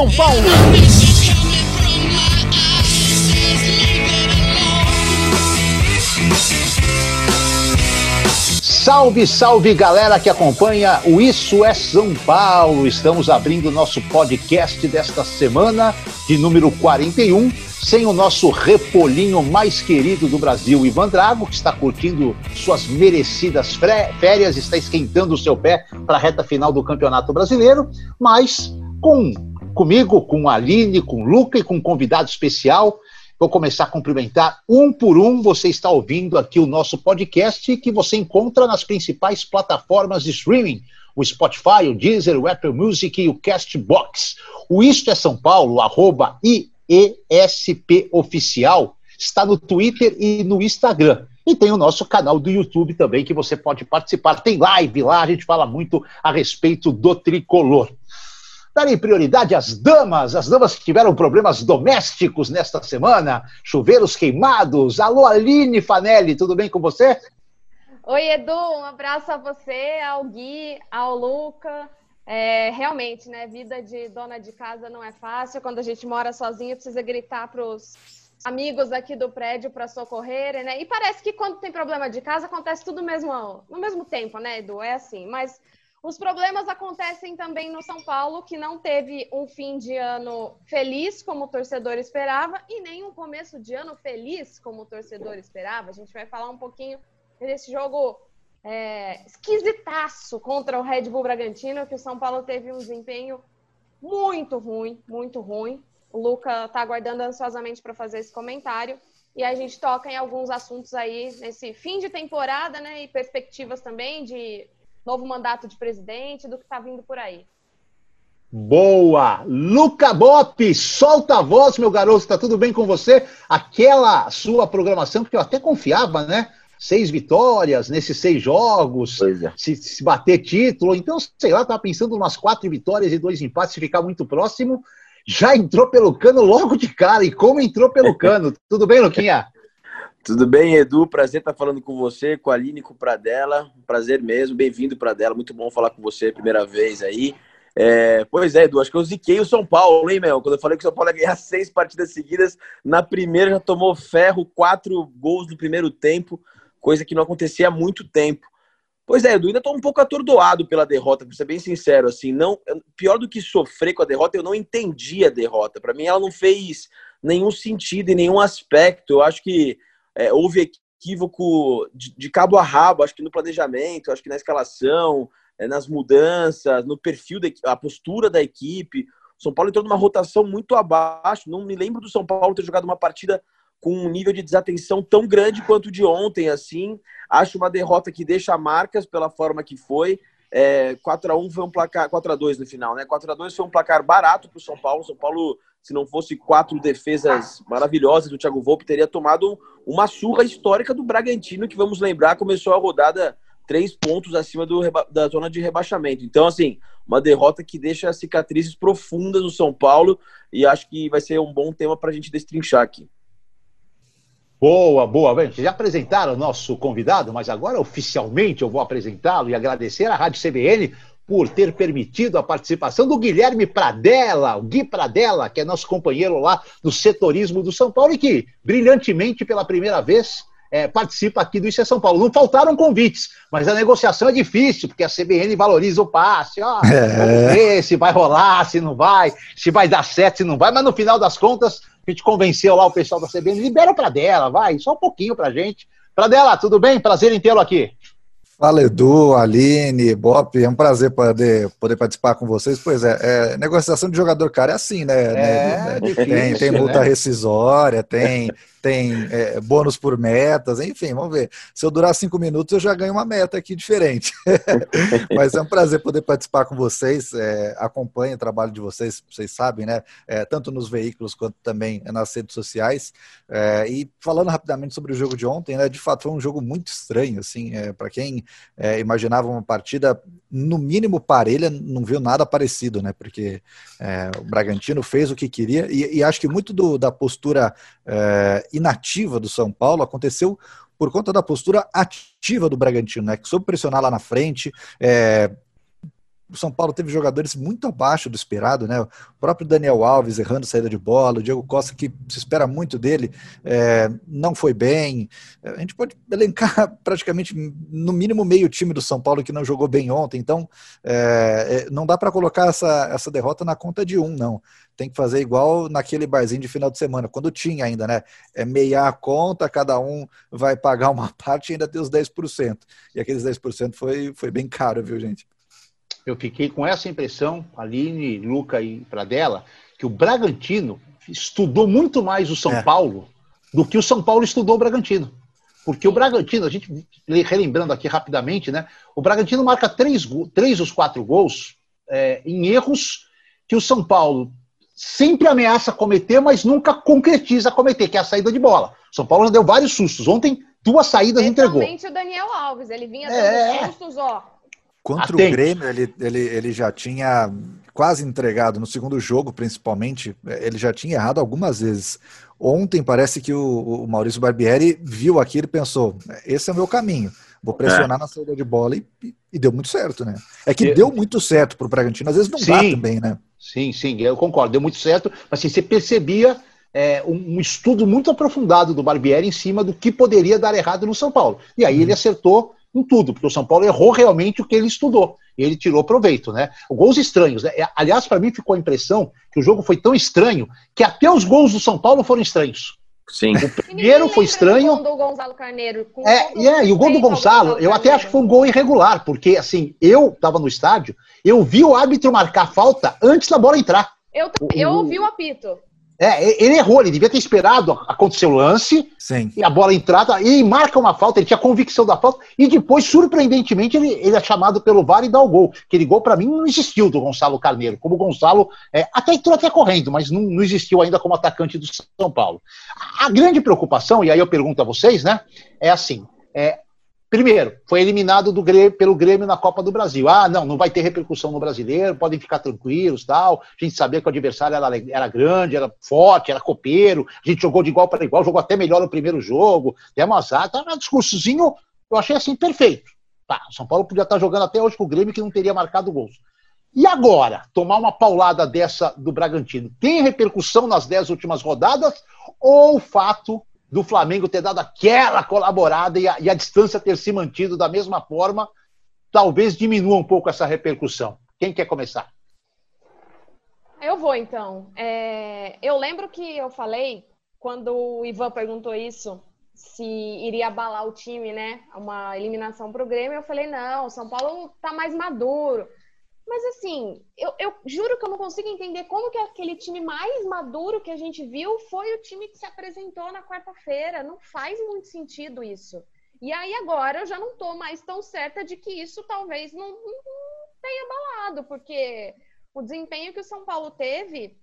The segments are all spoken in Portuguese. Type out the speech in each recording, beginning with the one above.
São Paulo! Salve, salve galera que acompanha o Isso é São Paulo. Estamos abrindo nosso podcast desta semana, de número 41, sem o nosso repolinho mais querido do Brasil, Ivan Drago, que está curtindo suas merecidas férias, está esquentando o seu pé para a reta final do Campeonato Brasileiro, mas com comigo, com a Aline, com o Luca e com um convidado especial. Vou começar a cumprimentar um por um. Você está ouvindo aqui o nosso podcast que você encontra nas principais plataformas de streaming: o Spotify, o Deezer, o Apple Music e o Castbox. O Isto é São Paulo, arroba IESP Oficial, está no Twitter e no Instagram. E tem o nosso canal do YouTube também, que você pode participar. Tem live lá, a gente fala muito a respeito do tricolor darem prioridade às damas, as damas que tiveram problemas domésticos nesta semana, chuveiros queimados. Alô, Aline Fanelli, tudo bem com você? Oi, Edu, um abraço a você, ao Gui, ao Luca. É, realmente, né? Vida de dona de casa não é fácil. Quando a gente mora sozinha, precisa gritar para os amigos aqui do prédio para socorrerem, né? E parece que quando tem problema de casa acontece tudo mesmo, no mesmo tempo, né, Edu? É assim. Mas os problemas acontecem também no São Paulo, que não teve um fim de ano feliz, como o torcedor esperava, e nem um começo de ano feliz, como o torcedor esperava. A gente vai falar um pouquinho desse jogo é, esquisitaço contra o Red Bull Bragantino, que o São Paulo teve um desempenho muito ruim, muito ruim. O Luca está aguardando ansiosamente para fazer esse comentário. E a gente toca em alguns assuntos aí nesse fim de temporada, né? E perspectivas também de novo mandato de presidente, do que está vindo por aí. Boa! Luca Bop, solta a voz, meu garoto, está tudo bem com você? Aquela sua programação que eu até confiava, né? Seis vitórias nesses seis jogos, é. se, se, bater título. Então, sei lá, estava pensando umas quatro vitórias e dois empates, se ficar muito próximo. Já entrou pelo cano logo de cara. E como entrou pelo cano? tudo bem, Luquinha? Tudo bem, Edu? Prazer estar falando com você, com a Aline, com o Pradella. Prazer mesmo, bem-vindo, Pradella. Muito bom falar com você primeira vez aí. É, pois é, Edu, acho que eu ziquei o São Paulo, hein, meu? Quando eu falei que o São Paulo ia ganhar seis partidas seguidas, na primeira já tomou ferro, quatro gols no primeiro tempo, coisa que não acontecia há muito tempo. Pois é, Edu, ainda estou um pouco atordoado pela derrota, para ser bem sincero, assim, não, pior do que sofrer com a derrota, eu não entendi a derrota. Para mim, ela não fez nenhum sentido em nenhum aspecto. Eu acho que é, houve equívoco de, de, cabo a rabo, acho que no planejamento, acho que na escalação, é, nas mudanças, no perfil, da, a postura da equipe. O São Paulo entrou numa rotação muito abaixo. Não me lembro do São Paulo ter jogado uma partida com um nível de desatenção tão grande quanto de ontem, assim. Acho uma derrota que deixa marcas pela forma que foi. É, 4 a 1 foi um placar 4 a 2 no final, né? 4 a 2 foi um placar barato para o São Paulo. São Paulo se não fosse quatro defesas maravilhosas do Thiago Volpe, teria tomado uma surra histórica do Bragantino, que vamos lembrar, começou a rodada três pontos acima do, da zona de rebaixamento. Então, assim, uma derrota que deixa cicatrizes profundas no São Paulo e acho que vai ser um bom tema para a gente destrinchar aqui. Boa, boa. Bem, já apresentaram o nosso convidado, mas agora oficialmente eu vou apresentá-lo e agradecer à Rádio CBN por ter permitido a participação do Guilherme Pradella, o Gui Pradella, que é nosso companheiro lá do setorismo do São Paulo e que brilhantemente pela primeira vez é, participa aqui do Isso é São Paulo. Não faltaram convites, mas a negociação é difícil, porque a CBN valoriza o passe. Ó, é. Vamos ver se vai rolar, se não vai, se vai dar certo, se não vai, mas no final das contas, a gente convenceu lá o pessoal da CBN, libera para dela, vai, só um pouquinho pra gente. Pradella, tudo bem? Prazer em tê-lo aqui. Fala Edu, Aline, Bop, é um prazer poder, poder participar com vocês. Pois é, é negociação de jogador cara é assim, né? É, né? Difícil, tem, tem multa né? rescisória, tem tem é, bônus por metas, enfim, vamos ver. Se eu durar cinco minutos, eu já ganho uma meta aqui diferente. Mas é um prazer poder participar com vocês. É, acompanho o trabalho de vocês, vocês sabem, né? É, tanto nos veículos quanto também nas redes sociais. É, e falando rapidamente sobre o jogo de ontem, né? De fato, foi um jogo muito estranho, assim, é, para quem é, imaginava uma partida no mínimo parelha, não viu nada parecido, né? Porque o Bragantino fez o que queria e, e acho que muito do, da postura inativa do São Paulo aconteceu por conta da postura ativa do Bragantino, né? Que soube pressionar lá na frente, é, o São Paulo teve jogadores muito abaixo do esperado, né? O próprio Daniel Alves errando saída de bola, o Diego Costa, que se espera muito dele, é, não foi bem. A gente pode elencar praticamente, no mínimo, meio time do São Paulo que não jogou bem ontem. Então, é, é não dá para colocar essa, essa derrota na conta de um, não. Tem que fazer igual naquele barzinho de final de semana, quando tinha ainda, né? É meia a conta, cada um vai pagar uma parte e ainda tem os 10%. E aqueles 10% foi, foi bem caro, viu, gente? Eu fiquei com essa impressão, Aline, Luca e Pradella, que o Bragantino estudou muito mais o São é. Paulo do que o São Paulo estudou o Bragantino. Porque o Bragantino, a gente relembrando aqui rapidamente, né? O Bragantino marca três, três dos quatro gols é, em erros que o São Paulo sempre ameaça cometer, mas nunca concretiza cometer, que é a saída de bola. O São Paulo já deu vários sustos. Ontem, duas saídas entregou. Principalmente o Daniel Alves, ele vinha dando é... sustos, ó. Contra Atente. o Grêmio, ele, ele, ele já tinha quase entregado, no segundo jogo principalmente, ele já tinha errado algumas vezes. Ontem parece que o, o Maurício Barbieri viu aquilo e pensou: esse é o meu caminho, vou pressionar é. na saída de bola e, e, deu muito certo, né? É que deu muito certo para o Bragantino, às vezes não sim, dá também, né? Sim, sim, eu concordo, deu muito certo, mas assim, você percebia é, um, um, estudo muito aprofundado do Barbieri em cima do que poderia dar errado no São Paulo. E aí hum. ele acertou em tudo, porque o São Paulo errou realmente o que ele estudou. E ele tirou proveito, né? Gols estranhos. Né? Aliás, para mim ficou a impressão que o jogo foi tão estranho que até os gols do São Paulo foram estranhos. Sim. O primeiro foi estranho. O gol do Gonzalo Carneiro. é, e, é, e o gol do Gonzalo, eu até acho que foi um gol irregular, porque assim, eu estava no estádio, eu vi o árbitro marcar falta antes da bola entrar. Eu, eu ouvi o apito. É, ele errou, ele devia ter esperado acontecer o lance Sim. e a bola entrar e marca uma falta, ele tinha convicção da falta e depois, surpreendentemente, ele, ele é chamado pelo VAR e dá o gol. Aquele gol, para mim, não existiu do Gonçalo Carneiro. Como o Gonçalo é, até entrou até correndo, mas não, não existiu ainda como atacante do São Paulo. A grande preocupação, e aí eu pergunto a vocês, né, é assim: é, Primeiro, foi eliminado do Grêmio, pelo Grêmio na Copa do Brasil. Ah, não, não vai ter repercussão no brasileiro, podem ficar tranquilos, tal. A gente sabia que o adversário era, era grande, era forte, era copeiro. A gente jogou de igual para igual, jogou até melhor no primeiro jogo. Demos azar, tá um discursozinho, eu achei assim perfeito. Tá, São Paulo podia estar jogando até hoje com o Grêmio que não teria marcado gols. E agora, tomar uma paulada dessa do Bragantino, tem repercussão nas dez últimas rodadas ou o fato do Flamengo ter dado aquela colaborada e a, e a distância ter se mantido da mesma forma, talvez diminua um pouco essa repercussão. Quem quer começar? Eu vou então. É, eu lembro que eu falei, quando o Ivan perguntou isso, se iria abalar o time, né? Uma eliminação para o Grêmio, eu falei, não, o São Paulo tá mais maduro. Mas assim, eu, eu, juro que eu não consigo entender como que aquele time mais maduro que a gente viu foi o time que se apresentou na quarta-feira. Não faz muito sentido isso. E aí agora eu já não estou mais tão certa de que isso talvez não, não tenha abalado, porque o desempenho que o São Paulo teve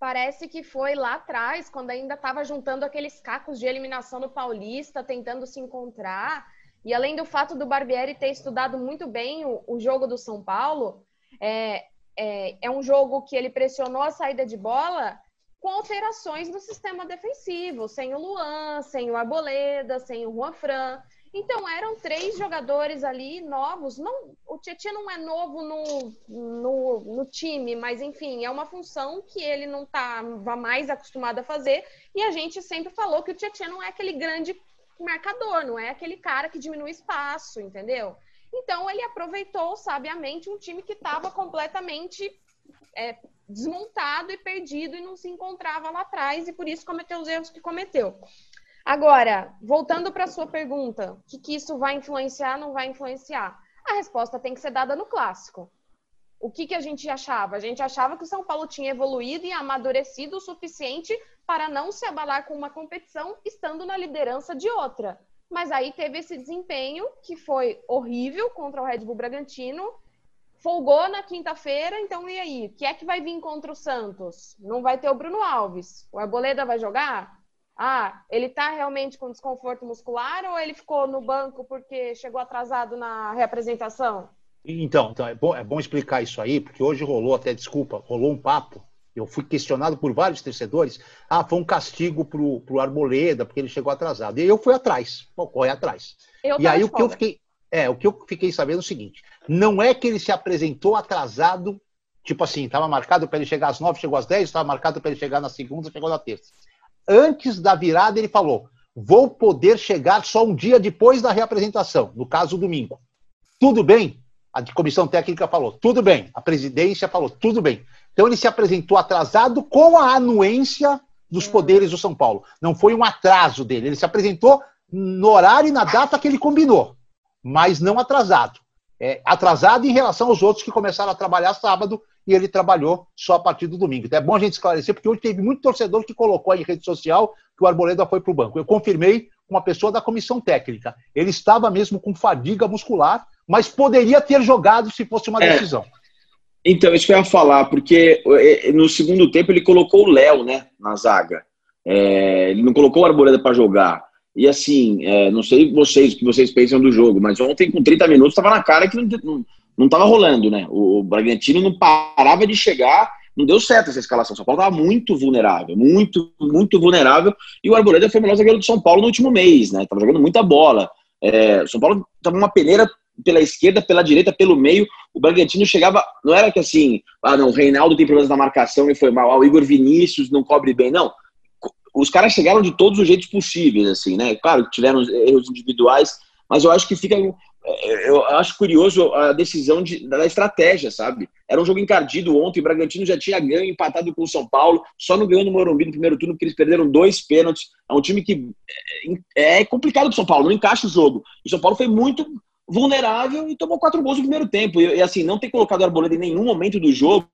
parece que foi lá atrás, quando ainda estava juntando aqueles cacos de eliminação no Paulista, tentando se encontrar. E além do fato do Barbieri ter estudado muito bem o, o jogo do São Paulo, é, é, é um jogo que ele pressionou a saída de bola com alterações no sistema defensivo, sem o Luan, sem o Arboleda, sem o Juan Fran. Então eram três jogadores ali novos. Não, o Tietchan não é novo no, no, no, time, mas enfim, é uma função que ele não estava mais acostumado a fazer. E a gente sempre falou que o Tietchan não é aquele grande marcador, não é aquele cara que diminui espaço, entendeu? Então ele aproveitou sabiamente um time que estava completamente é, desmontado e perdido e não se encontrava lá atrás e por isso cometeu os erros que cometeu. Agora, voltando para a sua pergunta, o que, que isso vai influenciar, não vai influenciar? A resposta tem que ser dada no clássico. O que, que a gente achava? A gente achava que o São Paulo tinha evoluído e amadurecido o suficiente para não se abalar com uma competição estando na liderança de outra. Mas aí teve esse desempenho que foi horrível contra o Red Bull Bragantino, folgou na quinta-feira, então e aí? O que é que vai vir contra o Santos? Não vai ter o Bruno Alves. O Arboleda vai jogar? Ah, ele tá realmente com desconforto muscular ou ele ficou no banco porque chegou atrasado na reapresentação? Então, então é, bom, é bom explicar isso aí, porque hoje rolou até, desculpa, rolou um papo eu fui questionado por vários torcedores. Ah, foi um castigo pro, pro Arboleda, porque ele chegou atrasado. E eu fui atrás, bom, corre atrás. Eu e aí o que eu fiquei. É, o que eu fiquei sabendo é o seguinte: não é que ele se apresentou atrasado, tipo assim, estava marcado para ele chegar às nove, chegou às dez, estava marcado para ele chegar na segunda, chegou na terça. Antes da virada, ele falou: vou poder chegar só um dia depois da reapresentação, no caso, domingo. Tudo bem? A comissão técnica falou, tudo bem. A presidência falou, tudo bem. Então ele se apresentou atrasado com a anuência dos poderes do São Paulo. Não foi um atraso dele. Ele se apresentou no horário e na data que ele combinou, mas não atrasado. É, atrasado em relação aos outros que começaram a trabalhar sábado e ele trabalhou só a partir do domingo. Então é bom a gente esclarecer, porque hoje teve muito torcedor que colocou aí em rede social que o Arboleda foi para o banco. Eu confirmei com uma pessoa da comissão técnica. Ele estava mesmo com fadiga muscular, mas poderia ter jogado se fosse uma é. decisão. Então, isso que eu ia falar, porque é, no segundo tempo ele colocou o Léo, né, na zaga. É, ele não colocou o Arboleda para jogar. E assim, é, não sei vocês o que vocês pensam do jogo, mas ontem com 30 minutos estava na cara que não, não, não rolando, né? O, o Bragantino não parava de chegar, não deu certo essa escalação. São Paulo estava muito vulnerável, muito, muito vulnerável. E o Arboleda foi o melhor zagueiro do São Paulo no último mês, né? Tava jogando muita bola. É, São Paulo estava uma peneira pela esquerda, pela direita, pelo meio. O Bragantino chegava. Não era que assim, ah, não, o Reinaldo tem problemas na marcação e foi mal. Ah, o Igor Vinícius não cobre bem. Não. Os caras chegaram de todos os jeitos possíveis, assim, né? Claro tiveram erros individuais, mas eu acho que fica. Eu acho curioso a decisão de, da estratégia, sabe? Era um jogo encardido ontem, o Bragantino já tinha ganho, empatado com o São Paulo, só não ganhou no Morumbi no primeiro turno, porque eles perderam dois pênaltis. É um time que é, é complicado pro São Paulo, não encaixa o jogo. O São Paulo foi muito vulnerável e tomou quatro gols no primeiro tempo. E, e assim, não ter colocado o Arboleda em nenhum momento do jogo,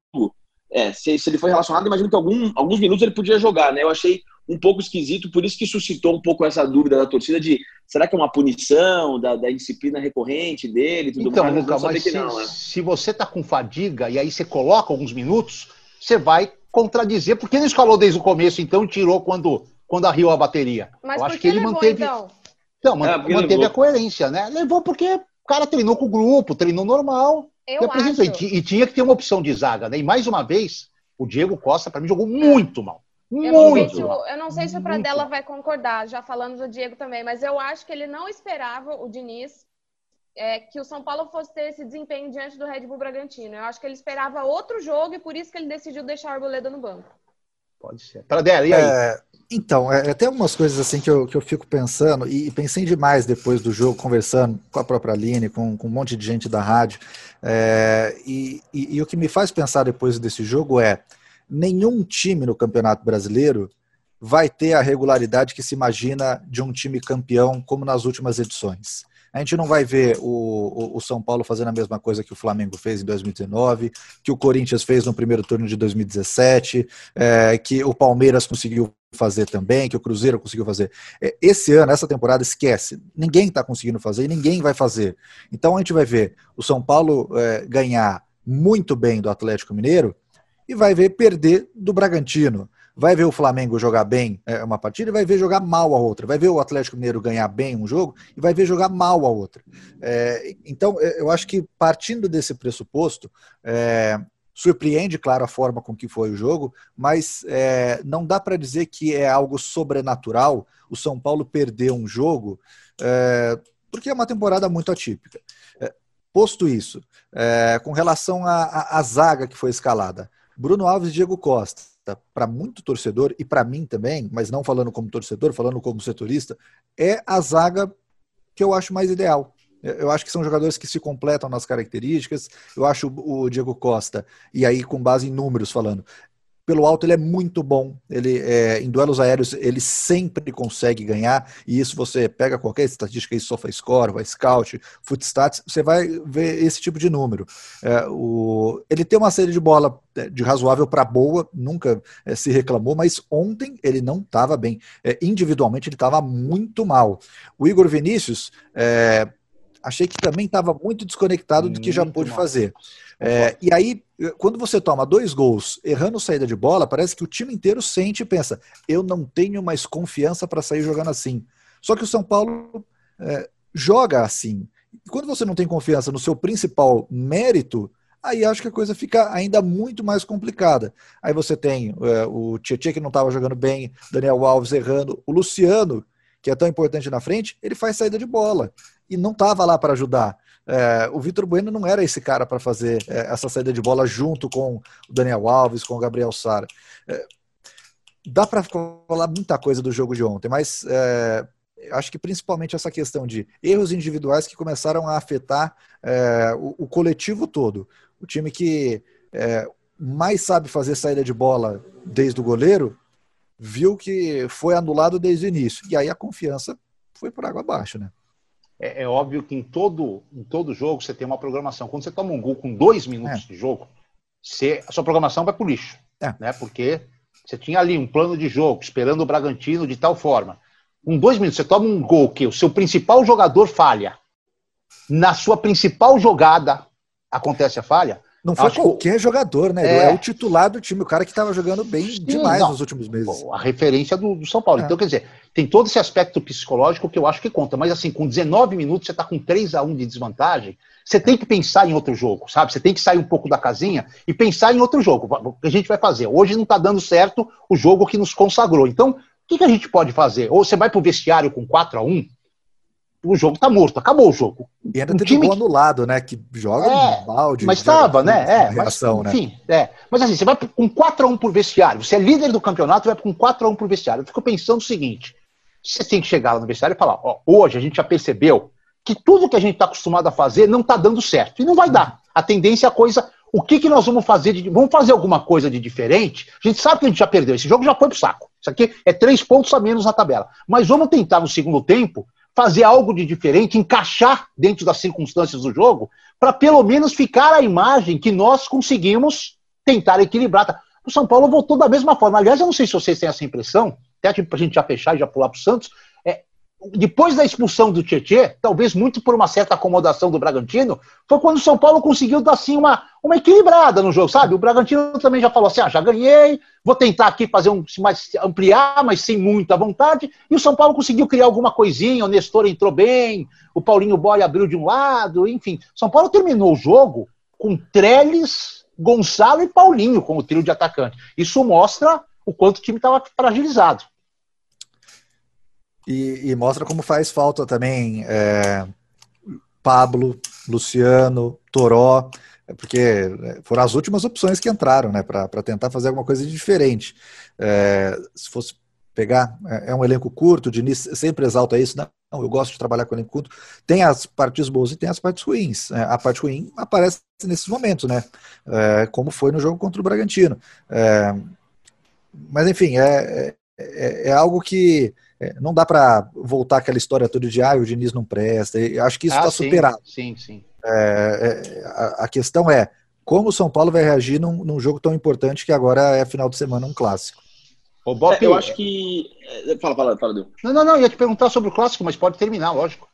é, se, se, ele foi relacionado, imagino que algum, alguns minutos ele podia jogar, né? Eu achei um pouco esquisito, por isso que suscitou um pouco essa dúvida da torcida de será que é uma punição da, da disciplina recorrente dele tudo então, mais? Luca, mas se, não, né? se você tá com fadiga e aí você coloca alguns minutos, você vai contradizer, porque ele escalou desde o começo, então tirou quando, quando arriou a bateria. Mas Eu acho que ele levou, manteve. Então? Então, manteve levou. a coerência, né? Levou porque o cara treinou com o grupo, treinou normal. Eu acho. E, e, tinha que ter uma opção de zaga, né? E mais uma vez, o Diego Costa, para mim, jogou muito mal. Eu não, sei se, eu não sei se o Pradella vai concordar, já falando do Diego também, mas eu acho que ele não esperava o Diniz é, que o São Paulo fosse ter esse desempenho diante do Red Bull Bragantino. Eu acho que ele esperava outro jogo e por isso que ele decidiu deixar o Arboleda no banco. Pode ser. Pradella, e aí? É, então, é, é, tem algumas coisas assim que eu, que eu fico pensando, e, pensei demais depois do jogo, conversando com a própria Aline, com, com um monte de gente da rádio. É, e, e, e o que me faz pensar depois desse jogo é: nenhum time no Campeonato Brasileiro vai ter a regularidade que se imagina de um time campeão como nas últimas edições. A gente não vai ver o, o, o, São Paulo fazendo a mesma coisa que o Flamengo fez em 2019, que o Corinthians fez no primeiro turno de 2017, é, que o Palmeiras conseguiu fazer também, que o Cruzeiro conseguiu fazer. É, esse ano, essa temporada, esquece. Ninguém está conseguindo fazer e ninguém vai fazer. Então a gente vai ver o São Paulo é, ganhar muito bem do Atlético Mineiro e vai ver perder do Bragantino vai ver o Flamengo jogar bem é, uma partida e vai ver jogar mal a outra. Vai ver o Atlético Mineiro ganhar bem um jogo e vai ver jogar mal a outra. É, então, é, eu acho que partindo desse pressuposto, é, surpreende, claro, a forma com que foi o jogo, mas é, não dá para dizer que é algo sobrenatural o São Paulo perder um jogo, é, porque é uma temporada muito atípica. É, posto isso, com relação à zaga que foi escalada, Bruno Alves e Diego Costa para muito torcedor e para mim também, mas não falando como torcedor, falando como setorista, é a zaga que eu acho mais ideal. Eu acho que são jogadores que se completam nas características. Eu acho o Diego Costa, e aí com base em números falando, pelo alto ele é muito bom. Ele é, em duelos aéreos ele sempre consegue ganhar e isso você pega qualquer estatística aí, SofaScore, vai Scout, Footstats, você vai ver esse tipo de número. É, o, ele tem uma série de bola é, de razoável para boa, nunca é, se reclamou, mas ontem ele não estava bem. É, individualmente ele estava muito mal. O Igor Vinícius é, achei que também estava muito desconectado muito do que já pôde fazer. É, e aí, quando você toma dois gols errando saída de bola, parece que o time inteiro sente e pensa: eu não tenho mais confiança para sair jogando assim. Só que o São Paulo é, joga assim. E quando você não tem confiança no seu principal mérito, aí acho que a coisa fica ainda muito mais complicada. Aí você tem é, o Tietchan que não estava jogando bem, Daniel Alves errando, o Luciano, que é tão importante na frente, ele faz saída de bola e não estava lá para ajudar. É, o Vitor Bueno não era esse cara para fazer é, essa saída de bola junto com o Daniel Alves, com o Gabriel Sara. É, dá para falar muita coisa do jogo de ontem, mas é, acho que principalmente essa questão de erros individuais que começaram a afetar é, o, o, coletivo todo. O time que é, mais sabe fazer saída de bola desde o goleiro viu que foi anulado desde o início. E aí a confiança foi por água abaixo, né? É, é, óbvio que em todo, em todo jogo você tem uma programação. Quando você toma um gol com dois minutos é. de jogo, você, a sua programação vai para o lixo. É. Né? Porque você tinha ali um plano de jogo, esperando o Bragantino de tal forma. Com dois minutos, você toma um gol que o seu principal jogador falha. Na sua principal jogada acontece a falha. Não foi Acho qualquer que... jogador, né? É... é... o titular do time, o cara que estava jogando bem Sim, demais não. nos últimos meses. A referência do, do São Paulo. É. Então, quer dizer, tem todo esse aspecto psicológico que eu acho que conta. Mas assim, com 19 minutos você está com 3 a 1 de desvantagem, você tem que pensar em outro jogo, sabe? Você tem que sair um pouco da casinha e pensar em outro jogo. O que a gente vai fazer? Hoje não está dando certo o jogo que nos consagrou. Então, o que, que a gente pode fazer? Ou você vai para o vestiário com 4 a 1 o jogo tá morto, acabou o jogo. E ainda um teve time gol anulado, né? Que joga é, balde. Mas estava, né? É, reação, mas, né? enfim, é. Mas assim, você vai com 4x1 por vestiário, você é líder do campeonato, vai com 4x1 por vestiário. Eu fico pensando o seguinte: você tem que chegar lá no vestiário e falar, ó, hoje a gente já percebeu que tudo que a gente está acostumado a fazer não está dando certo. E não vai dar. A tendência é a coisa. O que, que nós vamos fazer? De, vamos fazer alguma coisa de diferente? A gente sabe que a gente já perdeu. Esse jogo já foi pro saco. Isso aqui é três pontos a menos na tabela. Mas vamos tentar no segundo tempo fazer algo de diferente, encaixar dentro das circunstâncias do jogo, para pelo menos ficar a imagem que nós conseguimos tentar equilibrar. O São Paulo voltou da mesma forma. Aliás, eu não sei se vocês têm essa impressão, até tipo, para a gente já fechar e já pular para o Santos. Depois da expulsão do Tietê, talvez muito por uma certa acomodação do Bragantino, foi quando o São Paulo conseguiu dar assim uma, uma equilibrada no jogo, sabe? O Bragantino também já falou assim: ah, já ganhei, vou tentar aqui fazer um mais ampliar, mas sem muita vontade. E o São Paulo conseguiu criar alguma coisinha, o Nestor entrou bem, o Paulinho Boy abriu de um lado, enfim. São Paulo terminou o jogo com Trellis, Gonçalo e Paulinho como trio de atacante. Isso mostra o quanto o time estava fragilizado. E, e, mostra como faz falta também é, Pablo, Luciano, Toró, é porque é, foram as últimas opções que entraram, né, para tentar fazer alguma coisa diferente. É, se fosse pegar, é, é um elenco curto, o Diniz sempre exalta isso, não, eu gosto de trabalhar com elenco curto, tem as partes boas e tem as partes ruins. É, a parte ruim aparece nesses momentos, né, é, como foi no jogo contra o Bragantino. mas enfim, é, é algo que é, não dá para voltar aquela história toda de ah, o Diniz não presta. Eu acho que isso está ah, superado. Sim, sim. É, é, a, a, questão é como o São Paulo vai reagir num, num, jogo tão importante que agora é final de semana um clássico. Ô, Bob, é, eu acho que. É, fala, fala, fala, Deus. Não, não, não, ia te perguntar sobre o clássico, mas pode terminar, lógico.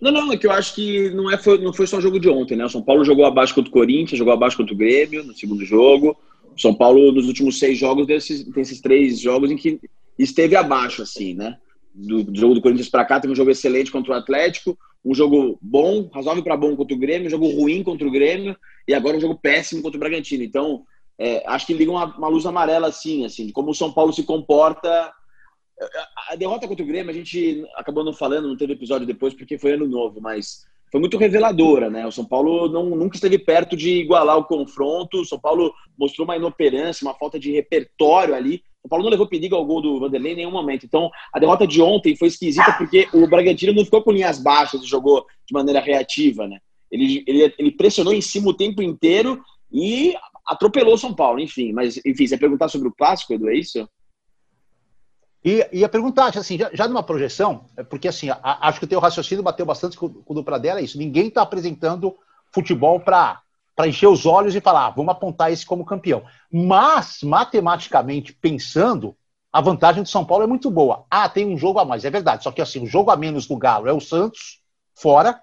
Não, não, é que eu acho que não, é, foi, não foi só o jogo de ontem, né? O São Paulo jogou abaixo contra o Corinthians, jogou abaixo contra o Grêmio no segundo jogo. O São Paulo, nos últimos seis jogos, desses, tem esses três jogos em que esteve abaixo, assim, né? Do, jogo do Corinthians para cá, teve um jogo excelente contra o Atlético, um jogo bom, razoável para bom contra o Grêmio, um jogo ruim contra o Grêmio e agora um jogo péssimo contra o Bragantino. Então, é, acho que liga uma, uma, luz amarela assim, assim, de como o São Paulo se comporta. A derrota contra o Grêmio, a gente acabou não falando, não teve episódio depois porque foi ano novo, mas foi muito reveladora, né? O São Paulo não, nunca esteve perto de igualar o confronto. O São Paulo mostrou uma inoperância, uma falta de repertório ali. O Paulo não levou perigo ao gol do Vanderlei em nenhum momento. Então, a derrota de ontem foi esquisita porque o Bragantino não ficou com linhas baixas e jogou de maneira reativa, né? Ele, ele, ele pressionou em cima o tempo inteiro e atropelou o São Paulo, enfim. Mas, enfim, você ia perguntar sobre o clássico, Edu, é isso? E ia perguntar, assim, já, já numa projeção, é porque assim, a, acho que o teu raciocínio bateu bastante com, o do Pradella, é isso. Ninguém está apresentando futebol para encher os olhos e falar, ah, vamos apontar esse como campeão. Mas, matematicamente pensando, a vantagem do São Paulo é muito boa. Ah, tem um jogo a mais, é verdade. Só que assim, o jogo a menos do Galo é o Santos, fora,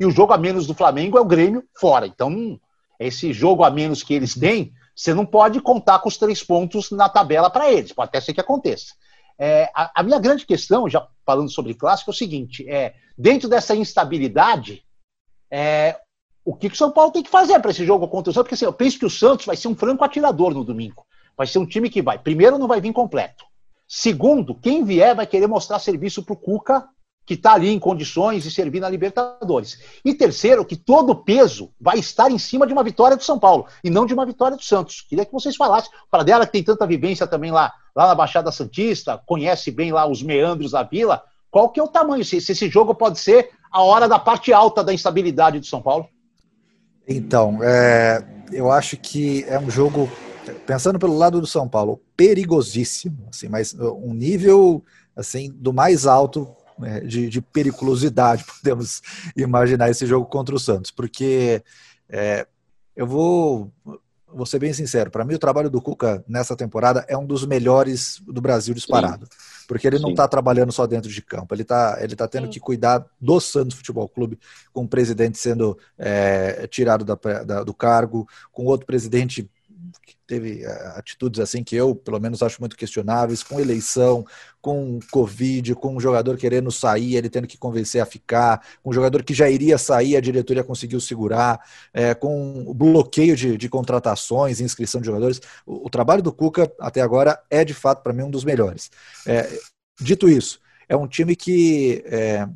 e o jogo a menos do Flamengo é o Grêmio, fora. Então, esse jogo a menos que eles têm, você não pode contar com os três pontos na tabela para eles. Pode até ser que aconteça. É, a, a, minha grande questão, já falando sobre clássico, é o seguinte: é, dentro dessa instabilidade, é, o que, que o São Paulo tem que fazer para esse jogo contra o Santos? Porque assim, eu penso que o Santos vai ser um franco atirador no domingo. Vai ser um time que vai, primeiro, não vai vir completo. Segundo, quem vier vai querer mostrar serviço para o Cuca que está ali em condições de servir na Libertadores. E terceiro, que todo o peso vai estar em cima de uma vitória do São Paulo e não de uma vitória do Santos. Queria que vocês falassem. Para dela que tem tanta vivência também lá, lá na Baixada Santista, conhece bem lá os meandros da vila, qual que é o tamanho? Se, se esse jogo pode ser a hora da parte alta da instabilidade do São Paulo? Então, é, eu acho que é um jogo, pensando pelo lado do São Paulo, perigosíssimo, assim, mas um nível assim do mais alto né, de, de, periculosidade, podemos imaginar esse jogo contra o Santos, porque é, eu vou, vou ser bem sincero, para mim o trabalho do Cuca nessa temporada é um dos melhores do Brasil disparado, Sim. Porque ele Sim. não está trabalhando só dentro de campo, ele está ele tá tendo Sim. que cuidar do Santos Futebol Clube, com o presidente sendo é, tirado da, da, do cargo, com outro presidente teve eh, atitudes assim que eu, pelo menos, acho muito questionáveis, com eleição, com Covid, com um jogador querendo sair, ele tendo que convencer a ficar, com um jogador que já iria sair, a diretoria conseguiu segurar, é, com o bloqueio de, de, contratações, inscrição de jogadores. O, o, trabalho do Cuca, até agora, é de fato, para mim, um dos melhores. É, dito isso, é um time que é,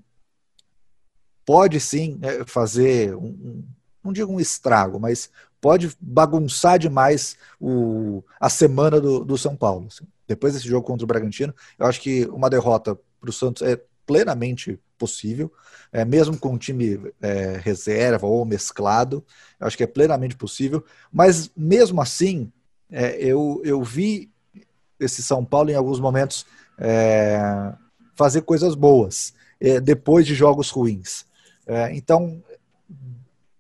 pode sim fazer um, não digo um estrago, mas pode bagunçar demais o, a semana do, do São Paulo. Assim. Depois desse jogo contra o Bragantino, eu acho que uma derrota para o Santos é plenamente possível, é, mesmo com um time é, reserva ou mesclado, eu acho que é plenamente possível, mas mesmo assim, é, eu, eu vi esse São Paulo em alguns momentos é, fazer coisas boas, é, depois de jogos ruins. É, então,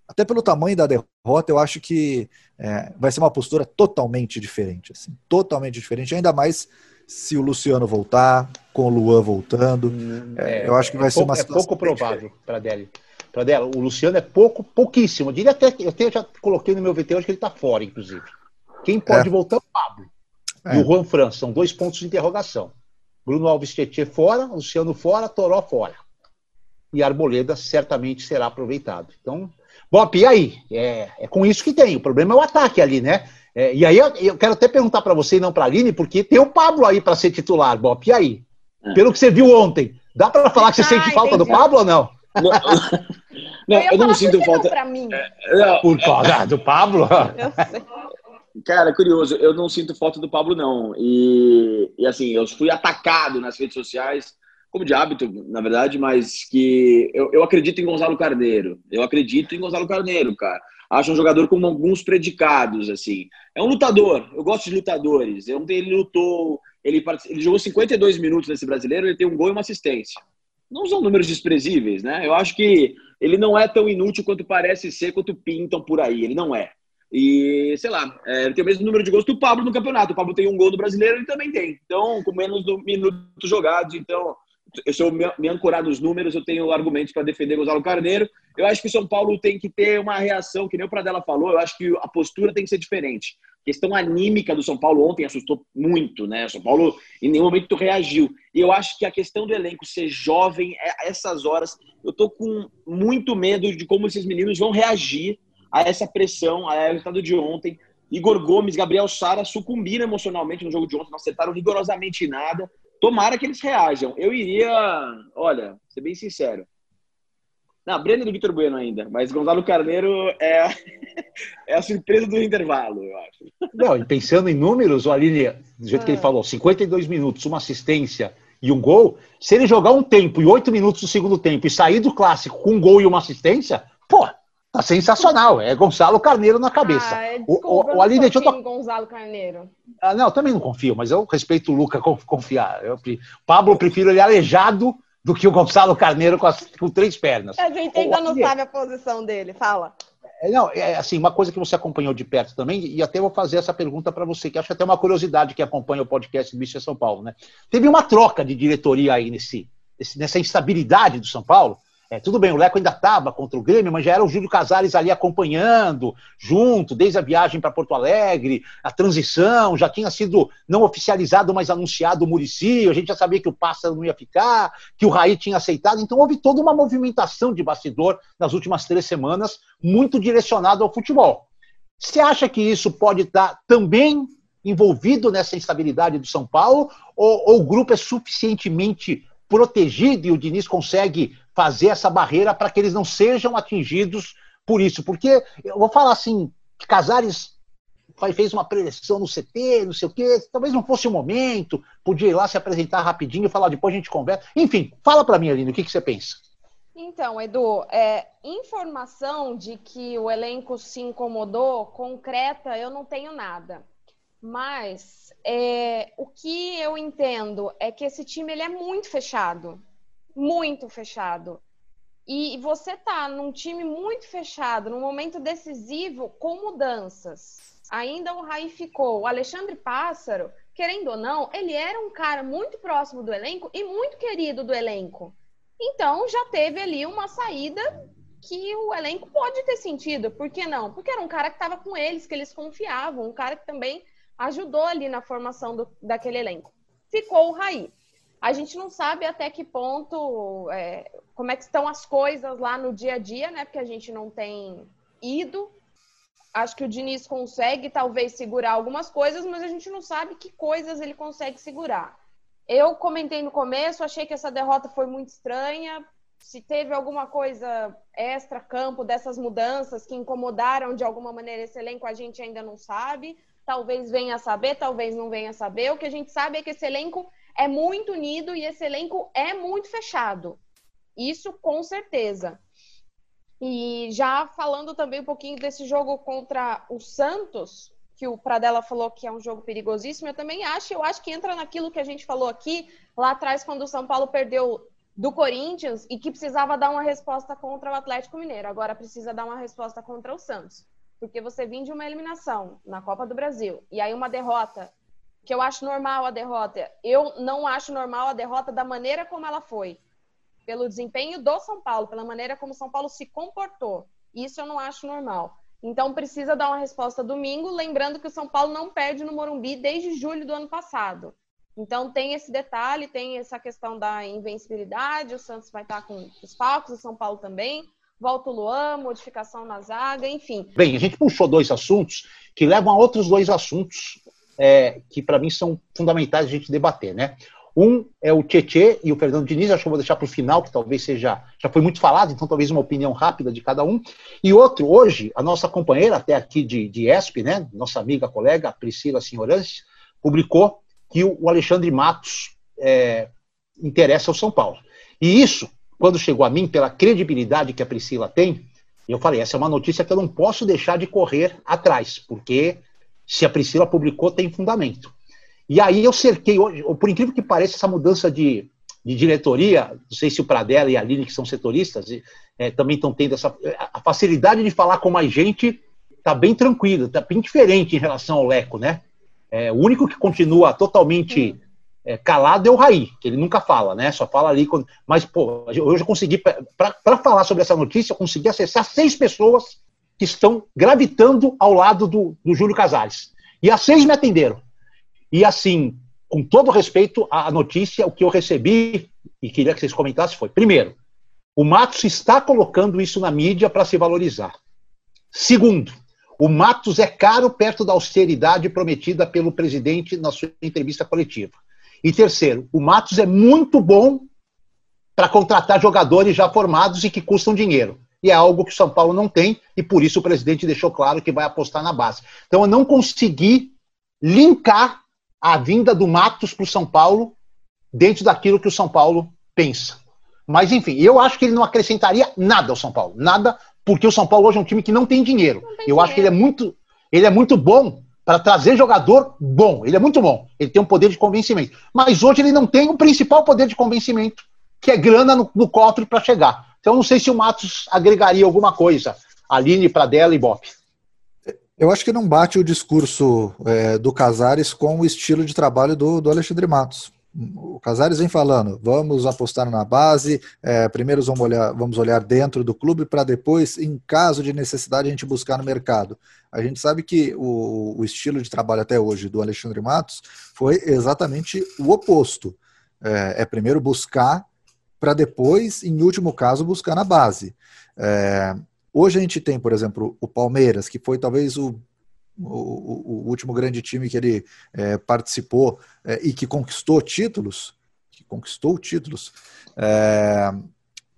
até pelo tamanho da derrota, eu acho que é, vai ser uma postura totalmente diferente, assim, totalmente diferente, ainda mais se o Luciano voltar, com o Luan voltando. Hum, é, eu acho que vai é ser pouco, uma situação. É pouco provável para Deli. Para dela, o Luciano é pouco, pouquíssimo. Eu diria até que eu até já coloquei no meu VT hoje que ele está fora, inclusive. Quem pode é. voltar é o Pablo e o é. Juan Fran. São dois pontos de interrogação. Bruno Alves Tietê fora, Luciano fora, Toró fora. E Arboleda certamente será aproveitado. Então, Bop, e aí? É, é com isso que tem. O problema é o ataque ali, né? É, e aí eu, eu, quero até perguntar para você e não para a Aline, porque tem o Pablo aí para ser titular, Bop. E aí? É. Pelo que você viu ontem, dá para falar que você ah, sente falta do Pablo ou não? Não, não eu, eu não sinto falta. Não mim. É, não, Por causa do Pablo? Eu sei. Cara, curioso, eu não sinto falta do Pablo, não. E, e assim, eu fui atacado nas redes sociais como de hábito, na verdade, mas que eu, eu acredito em Gonzalo Carneiro. Eu acredito em Gonzalo Carneiro, cara. Acho um jogador com alguns predicados, assim. É um lutador. Eu gosto de lutadores. Ontem ele lutou, ele, ele jogou 52 minutos nesse brasileiro, ele tem um gol e uma assistência. Não são números desprezíveis, né? Eu acho que ele não é tão inútil quanto parece ser, quanto pintam por aí. Ele não é. E, sei lá, é, tem o mesmo número de gols que o Pablo no campeonato. O Pablo tem um gol no brasileiro, ele também tem. Então, com menos minutos jogados. Então, eu sou me ancorar nos números, eu tenho argumentos para defender Gonzalo Carneiro. Eu acho que o São Paulo tem que ter uma reação, que nem o Pradella falou, eu acho que a postura tem que ser diferente. A questão anímica do São Paulo ontem assustou muito, né? O São Paulo em nenhum momento reagiu. E eu acho que a questão do elenco ser jovem, é, essas horas, eu tô com muito medo de como esses meninos vão reagir a essa pressão, a resultado de ontem. Igor Gomes, Gabriel Sara sucumbiram emocionalmente no jogo de ontem, não acertaram rigorosamente nada. Tomara que eles reajam. Eu iria, olha, ser bem sincero. Não, Breno do Vitor Bueno ainda, mas Gonzalo Carneiro é, é a surpresa do intervalo, eu acho. Não, e pensando em números, o Aline, do jeito que ele ah. falou, 52 minutos, uma assistência e um gol, se ele jogar um tempo e oito minutos do segundo tempo e sair do clássico com um gol e uma assistência, Tá sensacional, é Gonçalo Carneiro na cabeça. Ah, desculpa, o, o, o Aline, eu to... Gonçalo Carneiro. Ah, não, também não confio, mas eu respeito o Luca confiar. Eu, Pablo, eu prefiro ele aleijado do que o Gonçalo Carneiro com, as, com três pernas. A gente ainda não sabe a posição dele, fala. É, não, é assim, uma coisa que você acompanhou de perto também, e até vou fazer essa pergunta para você, que acho que até uma curiosidade que acompanha o podcast do Bicho São Paulo, né? Teve uma troca de diretoria aí nesse, nessa instabilidade do São Paulo. É, tudo bem, o Leco ainda estava contra o Grêmio, mas já era o Júlio Casares ali acompanhando, junto, desde a viagem para Porto Alegre, a transição, já tinha sido não oficializado, mas anunciado o Murici, a gente já sabia que o Pássaro não ia ficar, que o Raí tinha aceitado, então houve toda uma movimentação de bastidor nas últimas três semanas, muito direcionado ao futebol. Você acha que isso pode estar também envolvido nessa instabilidade do São Paulo, ou, ou o grupo é suficientemente protegido e o Diniz consegue fazer essa barreira para que eles não sejam atingidos por isso. Porque eu vou falar assim, Casares fez uma preleção no CT, não sei o quê, talvez não fosse o momento, podia ir lá se apresentar rapidinho e falar, depois a gente conversa. Enfim, fala para mim, Aline, o que, que você pensa? Então, Edu, é, informação de que o elenco se incomodou, concreta, eu não tenho nada. Mas é, o que eu entendo é que esse time ele é muito fechado muito fechado. E você tá num time muito fechado, num momento decisivo, com mudanças. Ainda o Raí ficou. O Alexandre Pássaro, querendo ou não, ele era um cara muito próximo do elenco e muito querido do elenco. Então já teve ali uma saída que o elenco pode ter sentido. Por que não? Porque era um cara que estava com eles, que eles confiavam, um cara que também ajudou ali na formação do, daquele elenco. Ficou o Raí. A gente não sabe até que ponto, é, como é que estão as coisas lá no dia a dia, né? Porque a gente não tem ido. Acho que o Diniz consegue talvez segurar algumas coisas, mas a gente não sabe que coisas ele consegue segurar. Eu comentei no começo, achei que essa derrota foi muito estranha. Se teve alguma coisa extra-campo dessas mudanças que incomodaram de alguma maneira esse elenco, a gente ainda não sabe. Talvez venha a saber, talvez não venha a saber. O que a gente sabe é que esse elenco é muito unido e esse elenco é muito fechado. Isso com certeza. E já falando também um pouquinho desse jogo contra o Santos, que o Pradella falou que é um jogo perigosíssimo, eu também acho, eu acho que entra naquilo que a gente falou aqui lá atrás quando o São Paulo perdeu do Corinthians e que precisava dar uma resposta contra o Atlético Mineiro. Agora precisa dar uma resposta contra o Santos. Porque você vinha de uma eliminação na Copa do Brasil e aí uma derrota que eu acho normal a derrota. Eu não acho normal a derrota da maneira como ela foi. Pelo desempenho do São Paulo, pela maneira como o São Paulo se comportou. Isso eu não acho normal. Então precisa dar uma resposta domingo, lembrando que o São Paulo não perde no Morumbi desde julho do ano passado. Então tem esse detalhe, tem essa questão da invencibilidade, o Santos vai estar com os palcos, o São Paulo também. Volta o Luan, modificação na zaga, enfim. Bem, a gente puxou dois assuntos que levam a outros dois assuntos é, que para mim são fundamentais a gente debater, né? Um é o Tietê e o Fernando Diniz, acho que eu vou deixar para o final, que talvez seja, já foi muito falado, então talvez uma opinião rápida de cada um. E outro, hoje, a nossa companheira, até aqui de, de ESP, né, nossa amiga, colega, Priscila Senhorantes, publicou que o Alexandre Matos é, interessa ao São Paulo. E isso, quando chegou a mim, pela credibilidade que a Priscila tem, eu falei, essa é uma notícia que eu não posso deixar de correr atrás, porque se a Priscila publicou, tem fundamento. E aí eu cerquei, por incrível que pareça, essa mudança de, de diretoria, não sei se o Pradella e a Aline, que são setoristas, é, também estão tendo essa. A facilidade de falar com mais gente está bem tranquila, está bem diferente em relação ao Leco, né? É, o único que continua totalmente é, calado é o Raí, que ele nunca fala, né? Só fala ali. Quando... Mas, pô, hoje eu consegui, para falar sobre essa notícia, eu consegui acessar seis pessoas que estão gravitando ao lado do, do Júlio Casares. E as seis me atenderam. E assim, com todo respeito à notícia, o que eu recebi e queria que vocês comentassem foi: primeiro, o Matos está colocando isso na mídia para se valorizar. Segundo, o Matos é caro perto da austeridade prometida pelo presidente na sua entrevista coletiva. E terceiro, o Matos é muito bom para contratar jogadores já formados e que custam dinheiro e é algo que o São Paulo não tem, e por isso o presidente deixou claro que vai apostar na base. Então eu não consegui linkar a vinda do Matos para o São Paulo dentro daquilo que o São Paulo pensa. Mas enfim, eu acho que ele não acrescentaria nada ao São Paulo, nada porque o São Paulo hoje é um time que não tem dinheiro. Não tem Eu dinheiro. acho que ele é muito, ele é muito bom para trazer jogador bom. Ele é muito bom. Ele tem um poder de convencimento. Mas hoje ele não tem o principal poder de convencimento, que é grana no, no cofre para chegar. Então não sei se o Matos agregaria alguma coisa. Aline, Pradella e Bop. Eu acho que não bate o discurso é, do Casares com o estilo de trabalho do, do Alexandre Matos. O Casares vem falando, vamos apostar na base, é, primeiro vamos olhar, vamos olhar dentro do clube para depois, em caso de necessidade, a gente buscar no mercado. A gente sabe que o, o estilo de trabalho até hoje do Alexandre Matos foi exatamente o oposto. É, é primeiro buscar para depois, em último caso, buscar na base. É, Hoje a gente tem, por exemplo, o Palmeiras, que foi talvez o, o, o último grande time que ele é, participou é, e que conquistou títulos, que conquistou títulos. É,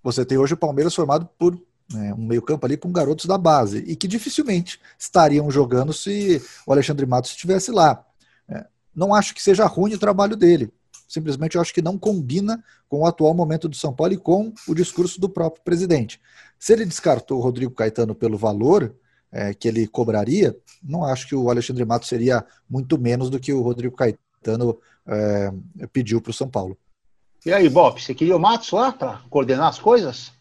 você tem hoje o Palmeiras formado por né, um meio-campo ali com garotos da base e que dificilmente estariam jogando se o Alexandre Matos estivesse lá. É, não acho que seja ruim o trabalho dele. Simplesmente eu acho que não combina com o atual momento do São Paulo e com o discurso do próprio presidente. Se ele descartou o Rodrigo Caetano pelo valor é, que ele cobraria, não acho que o Alexandre Matos seria muito menos do que o Rodrigo Caetano é, pediu para o São Paulo. E aí, Bob, você queria o Matos lá para coordenar as coisas?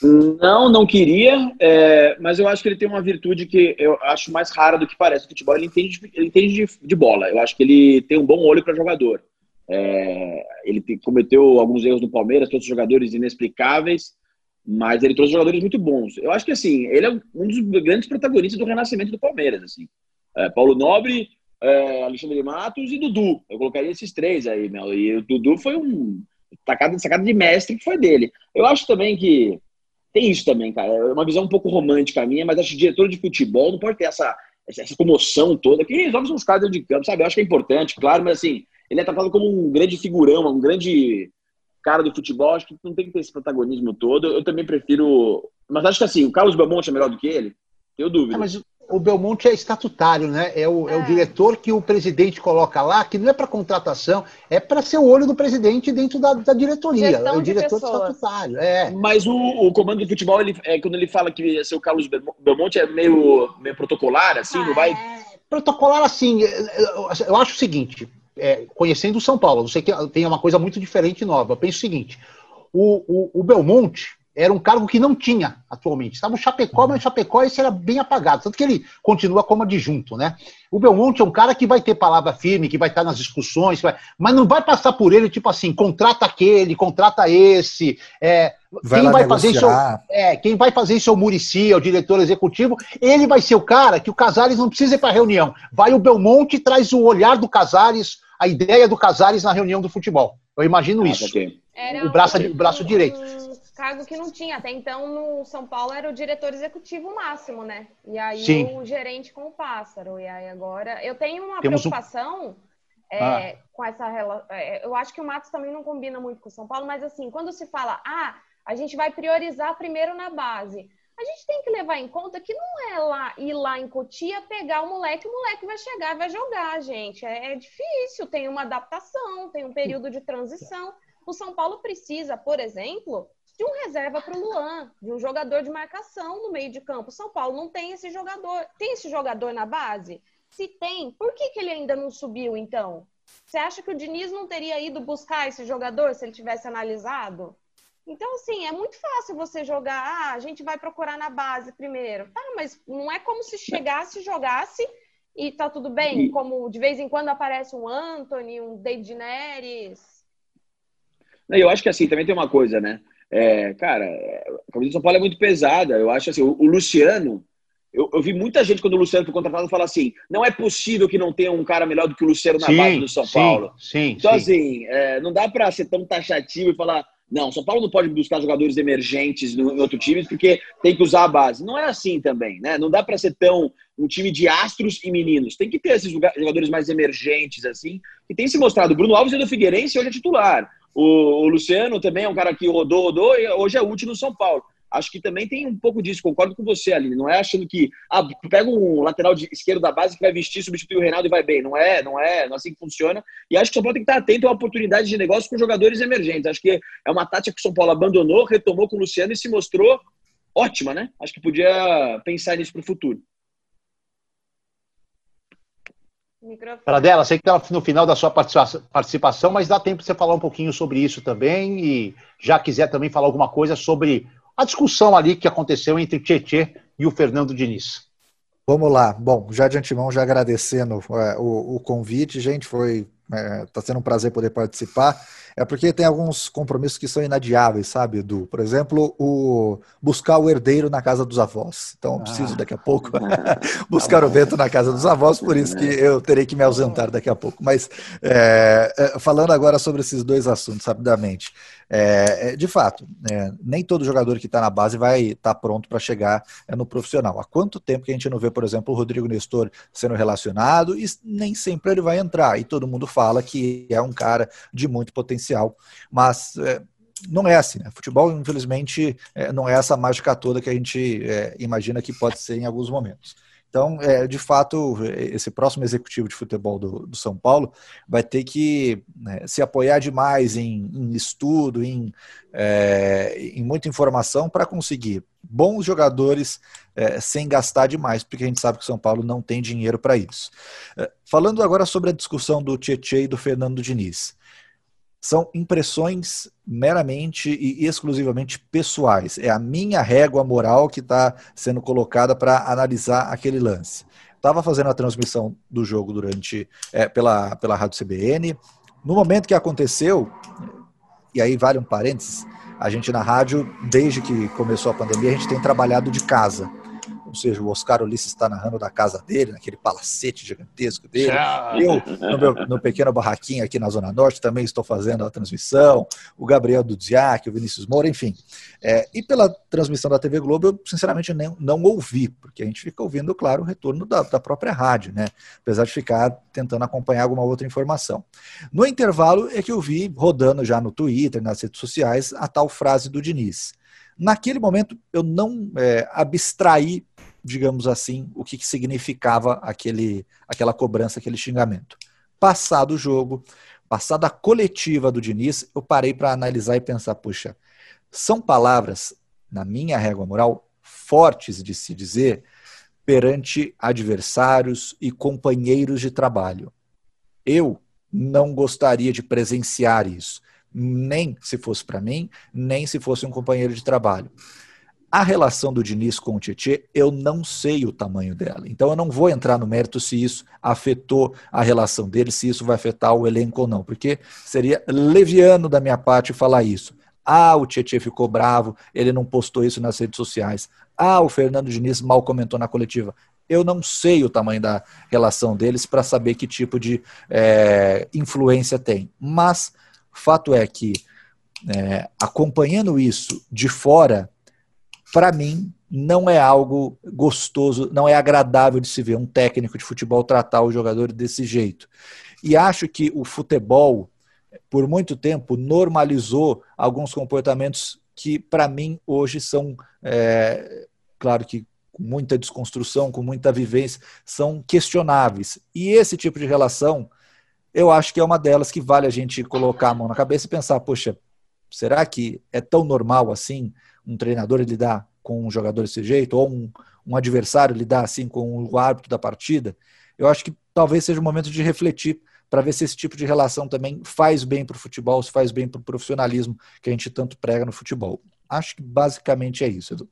Não, não queria, é, mas eu acho que ele tem uma virtude que eu acho mais rara do que parece. O futebol ele entende, ele entende de, de bola. Eu acho que ele tem um bom olho para jogador. É, ele cometeu alguns erros no Palmeiras, todos os jogadores inexplicáveis, mas ele trouxe jogadores muito bons. Eu acho que, assim, ele é um dos grandes protagonistas do renascimento do Palmeiras, assim. É, Paulo Nobre, é, Alexandre Matos e Dudu. Eu colocaria esses três aí, meu. E o Dudu foi um sacada, sacada de mestre que foi dele. Eu acho também que tem isso também, cara. É uma visão um pouco romântica minha, mas acho que diretor de futebol não pode ter essa, essa comoção toda que resolve os caras de campo, sabe? Eu acho que é importante, claro, mas assim, ele é tratado como um grande figurão, um grande cara do futebol, acho que não tem que ter esse protagonismo todo. Eu também prefiro. Mas acho que assim, o Carlos Belmonte é melhor do que ele? Tenho dúvida. É, mas o Belmonte é estatutário, né? É o, é. é o diretor que o presidente coloca lá, que não é para contratação, é para ser o olho do presidente dentro da, da diretoria. Gestão é o diretor estatutário. É. Mas o, o, comando do futebol, ele, é, quando ele fala que ia ser o Carlos Belmonte, é meio, meio protocolar, assim, ah, não vai. É, protocolar, assim, eu acho o seguinte: é, conhecendo o São Paulo, você que tem uma coisa muito diferente e nova. Eu penso o seguinte: o, o, o, Belmonte era um cargo que não tinha atualmente. Estava o Chapecó, mas o Chapecó esse era bem apagado, tanto que ele continua como adjunto, né? O Belmonte é um cara que vai ter palavra firme, que vai estar nas discussões, vai, mas não vai passar por ele, tipo assim, contrata aquele, contrata esse. É, vai quem vai fazer isso é, quem vai fazer isso é o Murici, é o diretor executivo. Ele vai ser o cara que o Casares não precisa ir para reunião. Vai o Belmonte e traz o olhar do Casares a ideia do Casares na reunião do futebol. Eu imagino ah, isso. Okay. o braço, um, o braço direito. Um cargo que não tinha. Até então, no São Paulo, era o diretor executivo máximo, né? E aí Sim. o gerente com o pássaro. E aí agora. Eu tenho uma Temos preocupação. Um... É, ah. com essa relação. É, eu acho que o Matos também não combina muito com o São Paulo, mas assim, quando se fala, ah, a gente vai priorizar primeiro na base a gente tem que levar em conta que não é lá ir lá em Cotia, pegar o moleque, o moleque vai chegar, vai jogar, gente. É, é difícil, tem uma adaptação, tem um período de transição. O São Paulo precisa, por exemplo, de um reserva para o Luan, de um jogador de marcação no meio de campo. O São Paulo não tem esse jogador. Tem esse jogador na base? Se tem, por que, que ele ainda não subiu, então? Você acha que o Diniz não teria ido buscar esse jogador se ele tivesse analisado? Então, assim, é muito fácil você jogar, ah, a gente vai procurar na base primeiro. Tá, mas não é como se chegasse, jogasse e tá tudo bem. Como de vez em quando aparece um Anthony, um David Neres. Eu acho que assim, também tem uma coisa, né? É, cara, a camisa do São Paulo é muito pesada. Eu acho assim, o, o Luciano, eu, eu, vi muita gente quando o Luciano foi contratado falar assim: não é possível que não tenha um cara melhor do que o Luciano na sim, base do São sim, Paulo. Sim, então, sim. assim, é, não dá para ser tão taxativo e falar não, São Paulo não pode buscar jogadores emergentes no, em outro time porque tem que usar a base. Não é assim também, né? Não dá para ser tão um time de astros e meninos. Tem que ter esses jogadores mais emergentes, assim, que tem se mostrado. Bruno Alves é do Figueirense hoje é titular. O Luciano também é um cara que rodou, rodou e hoje é útil no São Paulo acho que também tem um pouco disso, concordo com você, Aline. Não é achando que ah, pega um lateral de esquerdo da base que vai vestir, substituir o Reinaldo e vai bem. Não é, não é, não é assim que funciona. E acho que o São Paulo tem que estar atento a oportunidades de negócio com jogadores emergentes. Acho que é uma tática que o São Paulo abandonou, retomou com o Luciano e se mostrou ótima, né? Acho que podia pensar nisso para o futuro. Para dela, sei que está no final da sua participação, mas dá tempo de você falar um pouquinho sobre isso também e já quiser também falar alguma coisa sobre a discussão ali que aconteceu entre Tietê e o Fernando Diniz. Vamos lá. Bom, já de antemão, já agradecendo é, o, o, convite, gente, foi está é, tá sendo um prazer poder participar. É porque tem alguns compromissos que são inadiáveis, sabe, Edu? Por exemplo, o buscar o herdeiro na casa dos avós. Então, eu preciso daqui a pouco buscar o vento na casa dos avós, por isso que eu terei que me ausentar daqui a pouco. Mas, é, é falando agora sobre esses dois assuntos, rapidamente. É, é, de fato, é, nem todo jogador que está na base vai estar tá pronto para chegar é, no profissional. Há quanto tempo que a gente não vê, por exemplo, o Rodrigo Nestor sendo relacionado e nem sempre ele vai entrar. E todo mundo fala que é um cara de muito potencial, mas é, não é assim. Né? Futebol, infelizmente, é, não é essa mágica toda que a gente imagina que pode ser em alguns momentos. Então, é, de fato, esse próximo executivo de futebol do, do São Paulo vai ter que né, se apoiar demais em, em estudo, em, é, em muita informação para conseguir bons jogadores é, sem gastar demais, porque a gente sabe que o São Paulo não tem dinheiro para isso. É, falando agora sobre a discussão do Tietchan e do Fernando Diniz são impressões meramente e exclusivamente pessoais. É a minha régua moral que está sendo colocada para analisar aquele lance. Estava fazendo a transmissão do jogo durante é, pela, pela Rádio CBN. No momento que aconteceu, e aí vale um parênteses, a gente na rádio, desde que começou a pandemia, a gente tem trabalhado de casa ou seja, o Oscar Ulisses está narrando da casa dele, naquele palacete gigantesco dele. Eu, no meu no pequeno barraquinho aqui na Zona Norte, também estou fazendo a transmissão. O Gabriel Dudziak, o Vinícius Moura, enfim. É, e pela transmissão da TV Globo, eu sinceramente nem, não ouvi, porque a gente fica ouvindo, claro, o retorno da, da própria rádio, né? Apesar de ficar tentando acompanhar alguma outra informação. No intervalo é que eu vi, rodando já no Twitter, nas redes sociais, a tal frase do Diniz. Naquele momento, eu não é, abstraí digamos assim, o que, que significava aquele, aquela cobrança, aquele xingamento. Passado o jogo, passada a coletiva do Diniz, eu parei para analisar e pensar, puxa, são palavras, na minha régua moral, fortes de se dizer perante adversários e companheiros de trabalho. Eu não gostaria de presenciar isso, nem se fosse para mim, nem se fosse um companheiro de trabalho. A relação do Diniz com o Tietchan, eu não sei o tamanho dela. Então eu não vou entrar no mérito se isso afetou a relação dele, se isso vai afetar o elenco ou não, porque seria leviano da minha parte falar isso. Ah, o Tietchan ficou bravo, ele não postou isso nas redes sociais. Ah, o Fernando Diniz mal comentou na coletiva. Eu não sei o tamanho da relação deles para saber que tipo de é, influência tem. Mas fato é que, é, acompanhando isso de fora, para mim, não é algo gostoso, não é agradável de se ver um técnico de futebol tratar o jogador desse jeito. E acho que o futebol, por muito tempo, normalizou alguns comportamentos que, para mim, hoje são, é, claro que com muita desconstrução, com muita vivência, são questionáveis. E esse tipo de relação, eu acho que é uma delas que vale a gente colocar a mão na cabeça e pensar: poxa, será que é tão normal assim? Um treinador lidar com um jogador desse jeito, ou um, um adversário lidar assim com o árbitro da partida, eu acho que talvez seja o momento de refletir para ver se esse tipo de relação também faz bem para o futebol, se faz bem para o profissionalismo que a gente tanto prega no futebol. Acho que basicamente é isso, Edu.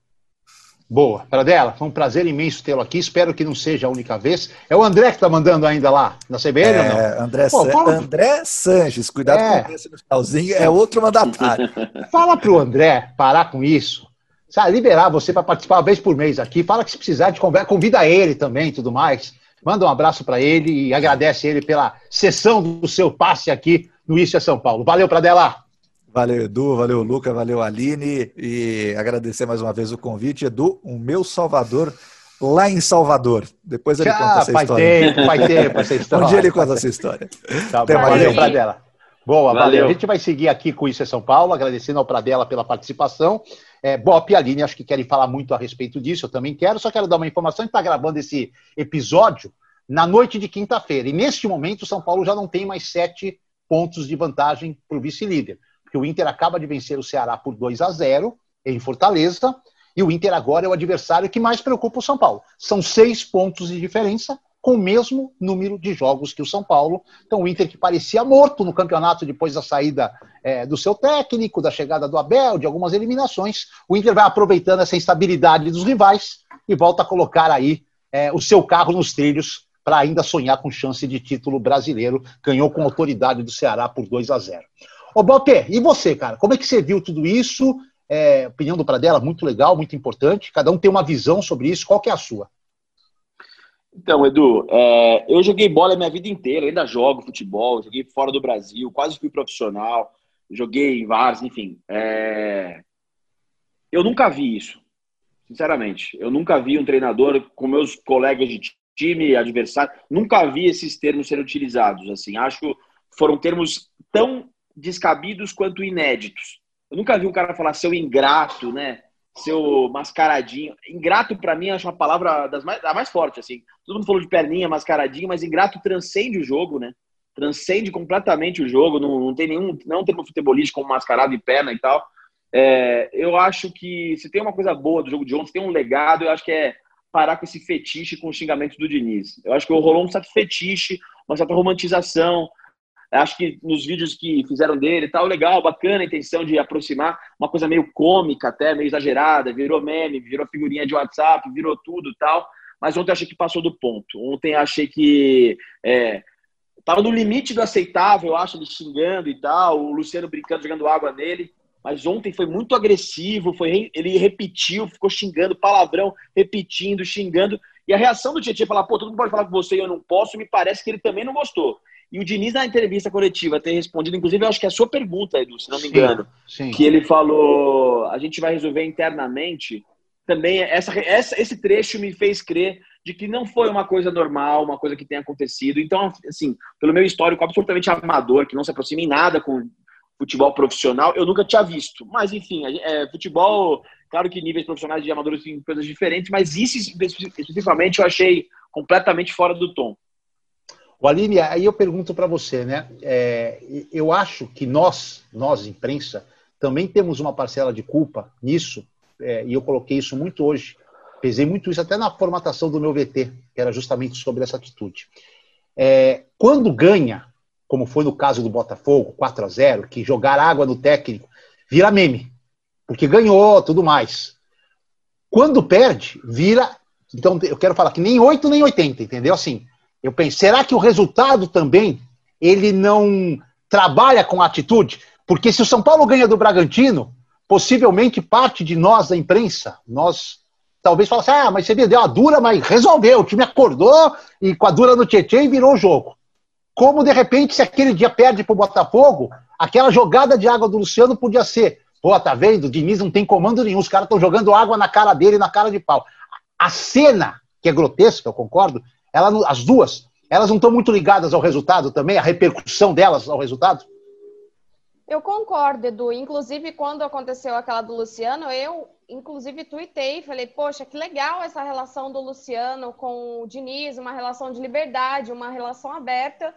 Boa. Pradela, foi um prazer imenso tê-lo aqui. Espero que não seja a única vez. É o André que está mandando ainda lá na CBN é, ou não? André, Pô, fala... André Sanches, cuidado é. com esse no finalzinho, é outro mandatário. Fala para o André parar com isso. Sabe, liberar você para participar uma vez por mês aqui. Fala que se precisar de conversa, convida ele também tudo mais. Manda um abraço para ele e agradece ele pela sessão do seu passe aqui no Isso é São Paulo. Valeu, Pradela! Valeu, Edu, valeu, Luca, valeu, Aline, e agradecer mais uma vez o convite. Edu, o meu Salvador lá em Salvador. Depois ele Já, conta essa faz história. Tempo, faz tempo essa história. um dia ele conta essa história. Tá, valeu, Pradela. Boa, valeu. valeu. A gente vai seguir aqui com Isso é São Paulo, agradecendo ao Pradela pela participação. É, Bop e Aline, acho que querem falar muito a respeito disso, eu também quero, só quero dar uma informação, a gente está gravando esse episódio na noite de quinta-feira, e neste momento o São Paulo já não tem mais sete pontos de vantagem para o vice-líder porque o Inter acaba de vencer o Ceará por 2 a 0 em Fortaleza E o Inter agora é o adversário que mais preocupa o São Paulo. São seis pontos de diferença com o mesmo número de jogos que o São Paulo. Então, o Inter que parecia morto no campeonato depois da saída é, do seu técnico, da chegada do Abel, de algumas eliminações, o Inter vai aproveitando essa instabilidade dos rivais e volta a colocar aí é, o seu carro nos trilhos para ainda sonhar com chance de título brasileiro. Ganhou com autoridade do Ceará por 2 a 0. Ô, Bopé, e você, cara? Como é que você viu tudo isso? É, opinião do Pradella, muito legal, muito importante. Cada um tem uma visão sobre isso. Qual que é a sua? Então, Edu, é, eu joguei bola a minha vida inteira, ainda jogo futebol, joguei fora do Brasil, quase fui profissional, joguei em vários, enfim. É, eu nunca vi isso, sinceramente. Eu nunca vi um treinador com meus colegas de time, adversário, nunca vi esses termos serem utilizados. Assim, acho que foram termos tão descabidos quanto inéditos. Eu nunca vi um cara falar seu ingrato, né? seu mascaradinho. Ingrato, para mim, acho uma palavra das mais, da mais forte, assim. Todo mundo falou de perninha, mascaradinho, mas ingrato transcende o jogo, né? Transcende completamente o jogo, não, não tem nenhum, não tem um futebolístico como mascarado e perna e tal. É, eu acho que se tem uma coisa boa do jogo de ontem, se tem um legado, eu acho que é parar com esse fetiche com os xingamentos do Diniz. Eu acho que rolou um certo fetiche, uma certa romantização, Acho que nos vídeos que fizeram dele tal, legal, bacana a intenção de aproximar, uma coisa meio cômica até, meio exagerada, virou meme, virou figurinha de WhatsApp, virou tudo tal. Mas ontem achei que passou do ponto. Ontem achei que é, tava no limite do aceitável, eu acho, ele xingando e tal, o Luciano brincando, jogando água nele. Mas ontem foi muito agressivo, foi ele repetiu, ficou xingando, palavrão, repetindo, xingando. E a reação do Tietchan falar, pô, todo mundo pode falar com você e eu não posso, me parece que ele também não gostou. E o Diniz, na entrevista coletiva, tem respondido, inclusive, eu acho que é a sua pergunta, Edu, se não me engano, sim, sim. que ele falou: a gente vai resolver internamente. Também, essa, essa, esse trecho me fez crer de que não foi uma coisa normal, uma coisa que tenha acontecido. Então, assim, pelo meu histórico absolutamente amador, que não se aproxima em nada com futebol profissional, eu nunca tinha visto. Mas, enfim, é, futebol, claro que níveis profissionais de amadores têm coisas diferentes, mas isso especificamente eu achei completamente fora do tom. O Aline, aí eu pergunto para você, né? É, eu acho que nós, nós, imprensa, também temos uma parcela de culpa nisso, é, e eu coloquei isso muito hoje, pesei muito isso até na formatação do meu VT, que era justamente sobre essa atitude. É, quando ganha, como foi no caso do Botafogo, 4 a 0 que jogar água no técnico vira meme, porque ganhou, tudo mais. Quando perde, vira. Então, eu quero falar que nem 8 nem 80, entendeu? Assim, eu penso, será que o resultado também ele não trabalha com atitude? Porque se o São Paulo ganha do Bragantino, possivelmente parte de nós da imprensa, nós talvez falasse, ah, mas você deu uma dura, mas resolveu, o time acordou e com a dura no Tietchan e virou o jogo. Como de repente, se aquele dia perde para o Botafogo, aquela jogada de água do Luciano podia ser, pô, tá vendo? O Diniz não tem comando nenhum, os caras estão jogando água na cara dele, na cara de pau. A cena, que é grotesca, eu concordo, ela, as duas, elas não estão muito ligadas ao resultado também, a repercussão delas ao resultado? Eu concordo, Edu. Inclusive, quando aconteceu aquela do Luciano, eu, inclusive, tuitei, falei, poxa, que legal essa relação do Luciano com o Diniz, uma relação de liberdade, uma relação aberta.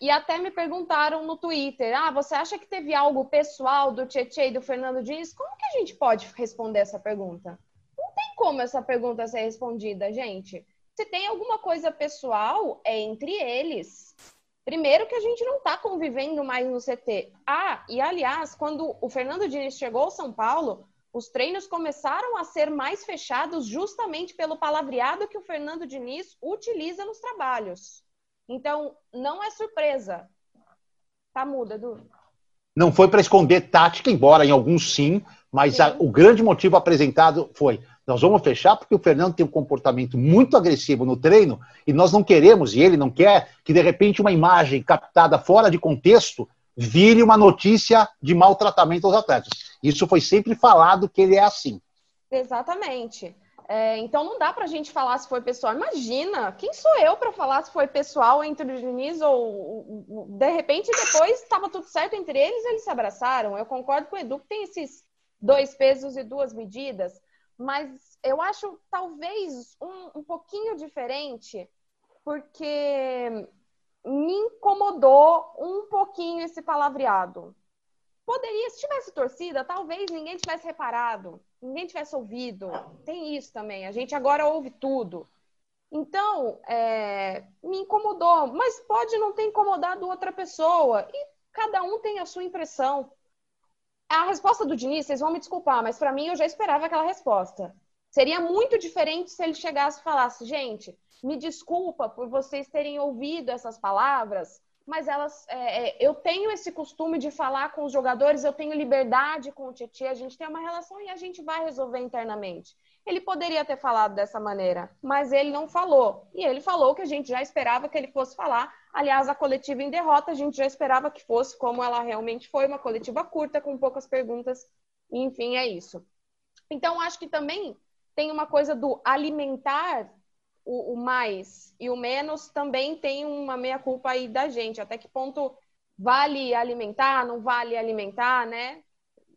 E até me perguntaram no Twitter, ah, você acha que teve algo pessoal do Tietchan e do Fernando Diniz? Como que a gente pode responder essa pergunta? Não tem como essa pergunta ser respondida, gente. Se tem alguma coisa pessoal, é entre eles. Primeiro que a gente não está convivendo mais no CT. Ah, e aliás, quando o Fernando Diniz chegou ao São Paulo, os treinos começaram a ser mais fechados justamente pelo palavreado que o Fernando Diniz utiliza nos trabalhos. Então, não é surpresa. Tá muda, Edu. Não foi para esconder tática, embora em alguns sim, mas. A, o grande motivo apresentado foi nós vamos fechar porque o Fernando tem um comportamento muito agressivo no treino e nós não queremos, e ele não quer, que de repente uma imagem captada fora de contexto vire uma notícia de maltratamento aos atletas. Isso foi sempre falado que ele é assim. Exatamente. É, então não dá para a gente falar se foi pessoal. Imagina, quem sou eu para falar se foi pessoal entre o Diniz ou de repente depois estava tudo certo entre eles, eles se abraçaram. Eu concordo com o Edu que tem esses dois pesos e duas medidas mas eu acho talvez um, um pouquinho diferente, porque me incomodou um pouquinho esse palavreado. Poderia, se tivesse torcida, talvez ninguém tivesse reparado, ninguém tivesse ouvido. Tem isso também. A gente agora ouve tudo. Então, é, me incomodou, mas pode não ter incomodado outra pessoa. E cada um tem a sua impressão. A resposta do Diniz, vocês vão me desculpar, mas para mim eu já esperava aquela resposta. Seria muito diferente se ele chegasse e falasse: gente, me desculpa por vocês terem ouvido essas palavras, mas elas, é, é, eu tenho esse costume de falar com os jogadores, eu tenho liberdade com o Tietchan, a gente tem uma relação e a gente vai resolver internamente. Ele poderia ter falado dessa maneira, mas ele não falou. E ele falou que a gente já esperava que ele fosse falar. Aliás, a coletiva em derrota, a gente já esperava que fosse como ela realmente foi, uma coletiva curta, com poucas perguntas. enfim, é isso. Então, acho que também tem uma coisa do alimentar o, o mais e o menos, também tem uma meia-culpa aí da gente. Até que ponto vale alimentar, não vale alimentar, né?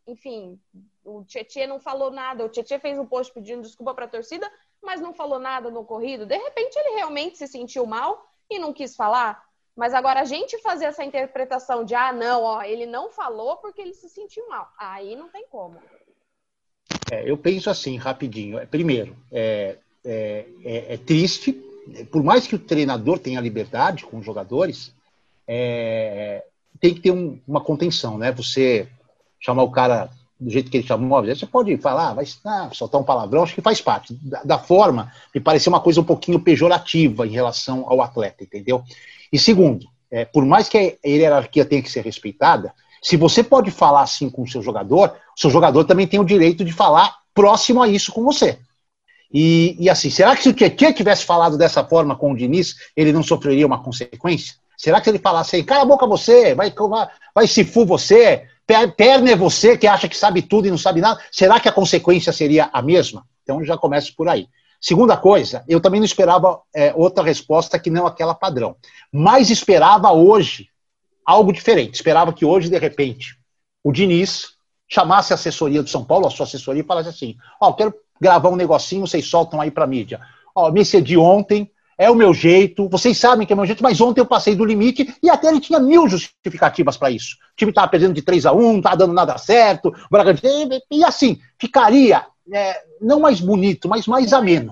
Enfim, o Tietchan não falou nada. O Tietchan fez um post pedindo desculpa para a torcida, mas não falou nada no ocorrido. De repente ele realmente se sentiu mal e não quis falar. Mas agora a gente fazer essa interpretação de ah, não, ó, ele não falou porque ele se sentiu mal. Aí não tem como. É, eu penso assim, rapidinho. É, primeiro, é, é, é, é, triste, por mais que o treinador tenha liberdade com os jogadores, é, tem que ter um, uma contenção, né? Você chamar o cara do jeito que ele chamou, você pode falar, vai ah, soltar um palavrão, acho que faz parte. Da, da, forma, me pareceu uma coisa um pouquinho pejorativa em relação ao atleta, entendeu? E segundo, é, por mais que a hierarquia tenha que ser respeitada, se você pode falar assim com o seu jogador, o seu jogador também tem o direito de falar próximo a isso com você. E, e assim, será que se o Tietchan tivesse falado dessa forma com o Diniz, ele não sofreria uma consequência? Será que ele falasse aí, cala a boca você, vai, vai, vai se fu você, Perna é você que acha que sabe tudo e não sabe nada. Será que a consequência seria a mesma? Então já começa por aí. Segunda coisa, eu também não esperava é, outra resposta que não aquela padrão. Mas esperava hoje algo diferente. Esperava que hoje, de repente, o Diniz chamasse a assessoria do São Paulo, a sua assessoria, e falasse assim: Ó, oh, quero gravar um negocinho, vocês soltam aí para mídia. Ó, oh, me cedi ontem, é o meu jeito, vocês sabem que é o meu jeito, mas ontem eu passei do limite e até ele tinha mil justificativas para isso. O time estava perdendo de 3 a 1 não estava dando nada certo, e assim, ficaria é, não mais bonito, mas mais ameno.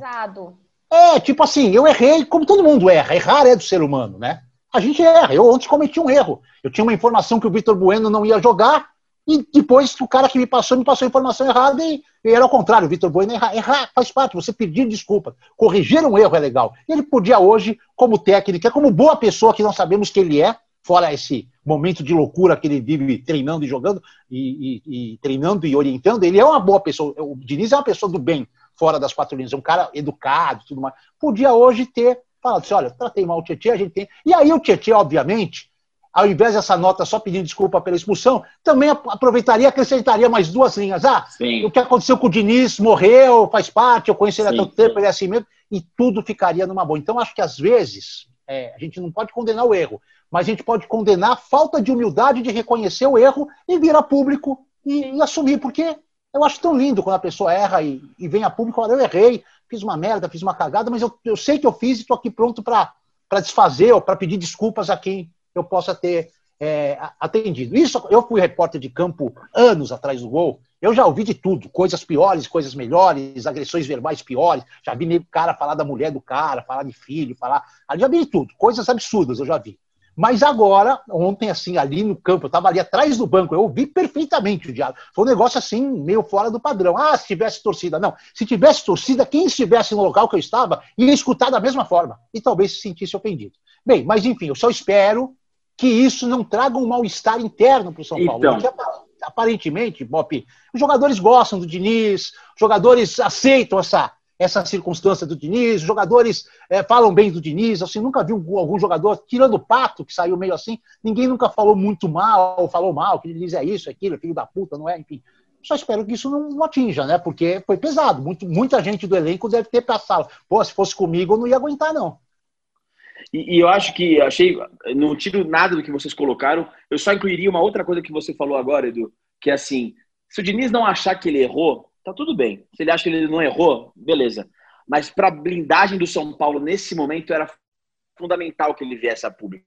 É, tipo assim, eu errei como todo mundo erra, errar é do ser humano, né? A gente erra, eu ontem cometi um erro. Eu tinha uma informação que o Vitor Bueno não ia jogar, e depois o cara que me passou, me passou a informação errada e, e era ao contrário, Vitor Bueno errar, errar faz parte, você pedir desculpa. Corrigir um erro é legal. Ele podia hoje, como técnico, é como boa pessoa que não sabemos que ele é, fora esse momento de loucura que ele vive treinando e jogando, e, e, e treinando e orientando, ele é uma boa pessoa. O Diniz é uma pessoa do bem, fora das quatro linhas, é um cara educado tudo mais. Podia hoje ter falado assim: olha, tratei mal o Tietchan, a gente tem. E aí o Tietchan, obviamente, ao invés dessa nota só pedindo desculpa pela expulsão, também aproveitaria e acrescentaria mais duas linhas. Ah, Sim. o que aconteceu com o Diniz morreu, faz parte, eu conheci ele há tanto tempo, ele é assim mesmo, e tudo ficaria numa boa. Então, acho que às vezes é, a gente não pode condenar o erro, mas a gente pode condenar a falta de humildade de reconhecer o erro e vir a público e, e assumir, porque eu acho tão lindo quando a pessoa erra e, e vem a público, olha, eu errei, fiz uma merda, fiz uma cagada, mas eu, eu sei que eu fiz e estou aqui pronto para desfazer ou para pedir desculpas a quem eu possa ter é, atendido. Isso, eu fui repórter de campo anos atrás do gol. Eu já ouvi de tudo, coisas piores, coisas melhores, agressões verbais piores. Já vi cara falar da mulher do cara, falar de filho, falar. Já vi de tudo, coisas absurdas eu já vi. Mas agora, ontem, assim, ali no campo, eu estava ali atrás do banco, eu ouvi perfeitamente o diálogo. Foi um negócio assim, meio fora do padrão. Ah, se tivesse torcida. Não, se tivesse torcida, quem estivesse no local que eu estava ia escutar da mesma forma e talvez se sentisse ofendido. Bem, mas enfim, eu só espero que isso não traga um mal-estar interno para o São Paulo. Então... Porque, aparentemente, Bop, os jogadores gostam do Diniz, os jogadores aceitam essa, essa circunstância do Diniz, os jogadores é, falam bem do Diniz. Assim, nunca vi algum jogador, tirando o Pato, que saiu meio assim, ninguém nunca falou muito mal, ou falou mal, que ele diz é isso, é aquilo, é filho da puta, não é? Enfim. Só espero que isso não, não atinja, né? Porque foi pesado. Muito, muita gente do elenco deve ter passado. Pô, se fosse comigo, eu não ia aguentar, não. E, e, eu acho que achei, não tiro nada do que vocês colocaram, eu só incluiria uma outra coisa que você falou agora, Edu, que é assim, se o Diniz não achar que ele errou, tá tudo bem. Se ele acha que ele não errou, beleza. Mas para a blindagem do São Paulo nesse momento era fundamental que ele viesse a público.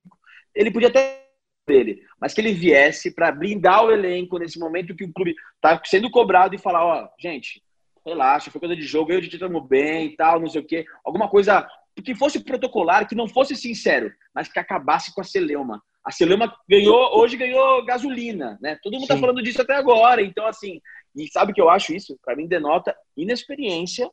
Ele podia até dele, mas que ele viesse para blindar o elenco nesse momento que o clube está sendo cobrado e falar, ó, gente, relaxa, foi coisa de jogo, eu e Tite estamos bem e tal, não sei o quê. Alguma coisa que fosse protocolar, que não fosse sincero, mas que acabasse com a Celeuma. A Celeuma ganhou, hoje ganhou gasolina, né? Todo mundo está falando disso até agora. Então, assim, e sabe o que eu acho isso? Para mim, denota inexperiência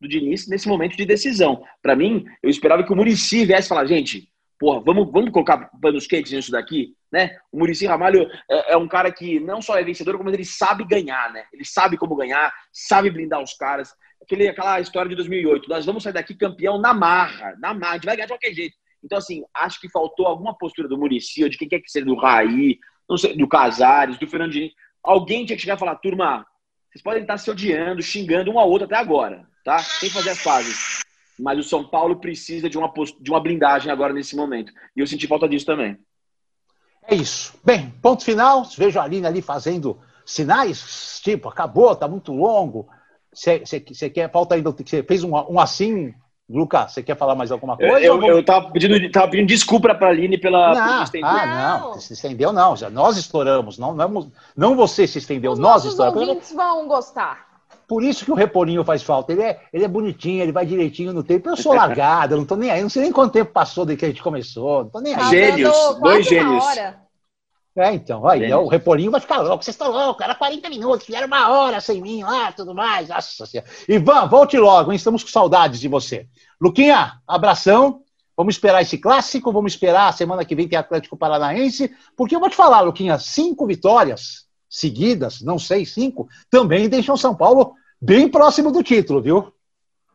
do Diniz nesse momento de decisão. Para mim, eu esperava que o Murici viesse falar, gente, porra, vamos, vamos colocar panos quentes nisso daqui, né? O Murici Ramalho é, é, um cara que não só é vencedor, como ele sabe ganhar, né? Ele sabe como ganhar, sabe blindar os caras. Aquele, aquela história de 2008, nós vamos sair daqui campeão na marra, na marra, a gente vai ganhar de qualquer jeito. Então, assim, acho que faltou alguma postura do Murici, de quem quer que seja, do Raí, sei, do Casares, do Fernandinho. Alguém tinha que chegar e falar, turma, vocês podem estar se odiando, xingando um ao outro até agora, tá? Sem fazer as fases mas o São Paulo precisa de uma, de uma blindagem agora nesse momento. E eu senti falta disso também. É isso. Bem, ponto final. Vejo a Aline ali fazendo sinais, tipo, acabou, tá muito longo. Você quer, falta ainda, você fez um, um assim, Lucas, você quer falar mais alguma coisa? Eu, eu, eu tava, pedindo, tava pedindo desculpa para a Aline pela. Não, ah, não, se estendeu não, já nós estouramos, não, não, não você se estendeu, Os nós estouramos. Os ouvintes vão gostar. Por isso que o Repolinho faz falta. Ele é, ele é bonitinho, ele vai direitinho no tempo. Eu sou largado, não tô nem aí. Não sei nem quanto tempo passou desde que a gente começou. Não tô nem aí. Gênios, dois gênios. É, então, aí o Repolinho vai ficar louco. Vocês estão loucos, era 40 minutos, fizeram uma hora sem mim lá, tudo mais. Nossa senhora. Ivan, volte logo, hein? Estamos com saudades de você. Luquinha, abração. Vamos esperar esse clássico, vamos esperar a semana que vem tem Atlético Paranaense, porque eu vou te falar, Luquinha, cinco vitórias seguidas, não sei, cinco, também deixam São Paulo bem próximo do título, viu?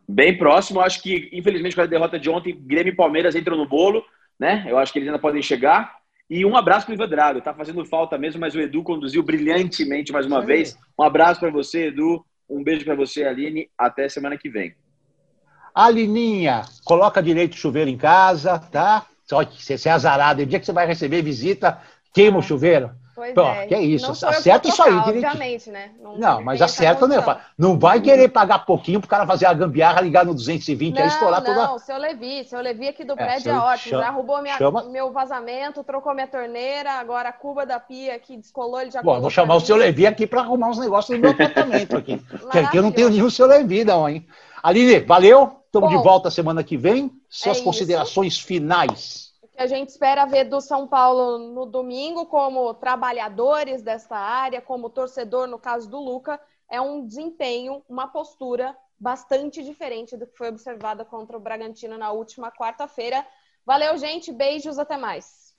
Bem próximo. Acho que, infelizmente, com a derrota de ontem, Grêmio e Palmeiras entram no bolo, né? Eu acho que eles ainda podem chegar. E um abraço para o Ivan Drago. Tá fazendo falta mesmo, mas o Edu conduziu brilhantemente mais uma Sim. vez. Um abraço para você, Edu. Um beijo para você, Aline. Até semana que vem. Alininha, coloca direito o chuveiro em casa, tá? Só que você é azarado. O dia que você vai receber visita, queima o chuveiro. Pois Pô, é. Que é isso, acerta isso aí Obviamente, né? Não, não mas acerta, né? Não vai querer pagar pouquinho pro cara fazer a gambiarra, ligar no 220 não, aí estourar não, toda. Não, seu Levi, seu Levi aqui do é, prédio é ótimo. Chama, já roubou minha, chama... meu vazamento, trocou minha torneira, agora a cuba da pia aqui descolou, ele já Bom, vou chamar o seu Levi aqui para arrumar uns negócios no meu apartamento aqui. que aqui eu não tenho nenhum seu Levi, não, hein? Aline, valeu. Estamos de volta semana que vem. Suas é considerações isso. finais que a gente espera ver do São Paulo no domingo, como trabalhadores desta área, como torcedor, no caso do Luca, é um desempenho, uma postura bastante diferente do que foi observada contra o Bragantino na última quarta-feira. Valeu, gente. Beijos, até mais.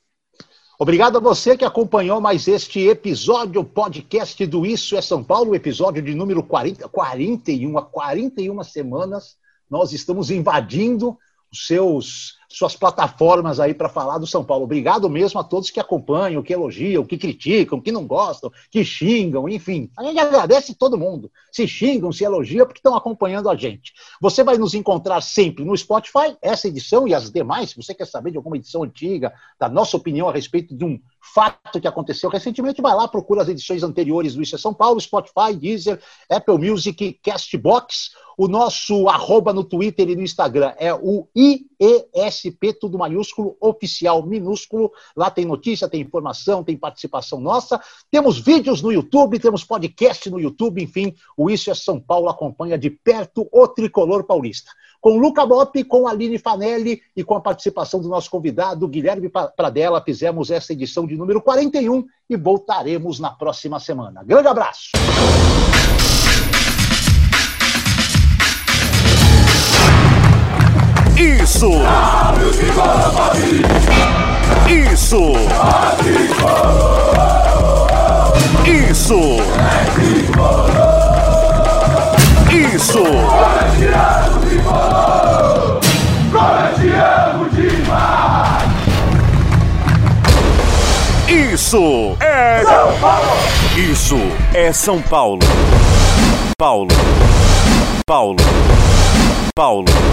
Obrigado a você que acompanhou mais este episódio, podcast do Isso é São Paulo, episódio de número 40, 41, há 41 semanas. Nós estamos invadindo os seus suas plataformas aí para falar do São Paulo. Obrigado mesmo a todos que acompanham, que elogiam, que criticam, que não gostam, que xingam, enfim. A gente agradece todo mundo. Se xingam, se elogiam, porque estão acompanhando a gente. Você vai nos encontrar sempre no Spotify, essa edição e as demais. Se você quer saber de alguma edição antiga, da nossa opinião a respeito de um fato que aconteceu recentemente, vai lá, procura as edições anteriores do Isso é São Paulo, Spotify, Deezer, Apple Music, Castbox. O nosso arroba no Twitter e no Instagram é o IESP, tudo maiúsculo, oficial minúsculo. Lá tem notícia, tem informação, tem participação nossa. Temos vídeos no YouTube, temos podcast no YouTube, enfim, o Isso é São Paulo acompanha de perto o tricolor paulista com Luca Bop, com Aline Fanelli e com a participação do nosso convidado Guilherme Pradella, fizemos essa edição de número 41 e voltaremos na próxima semana. Grande abraço! Isso! Isso! Isso! Isso! Isso é São Paulo! Isso é São Paulo. Paulo. Paulo. Paulo.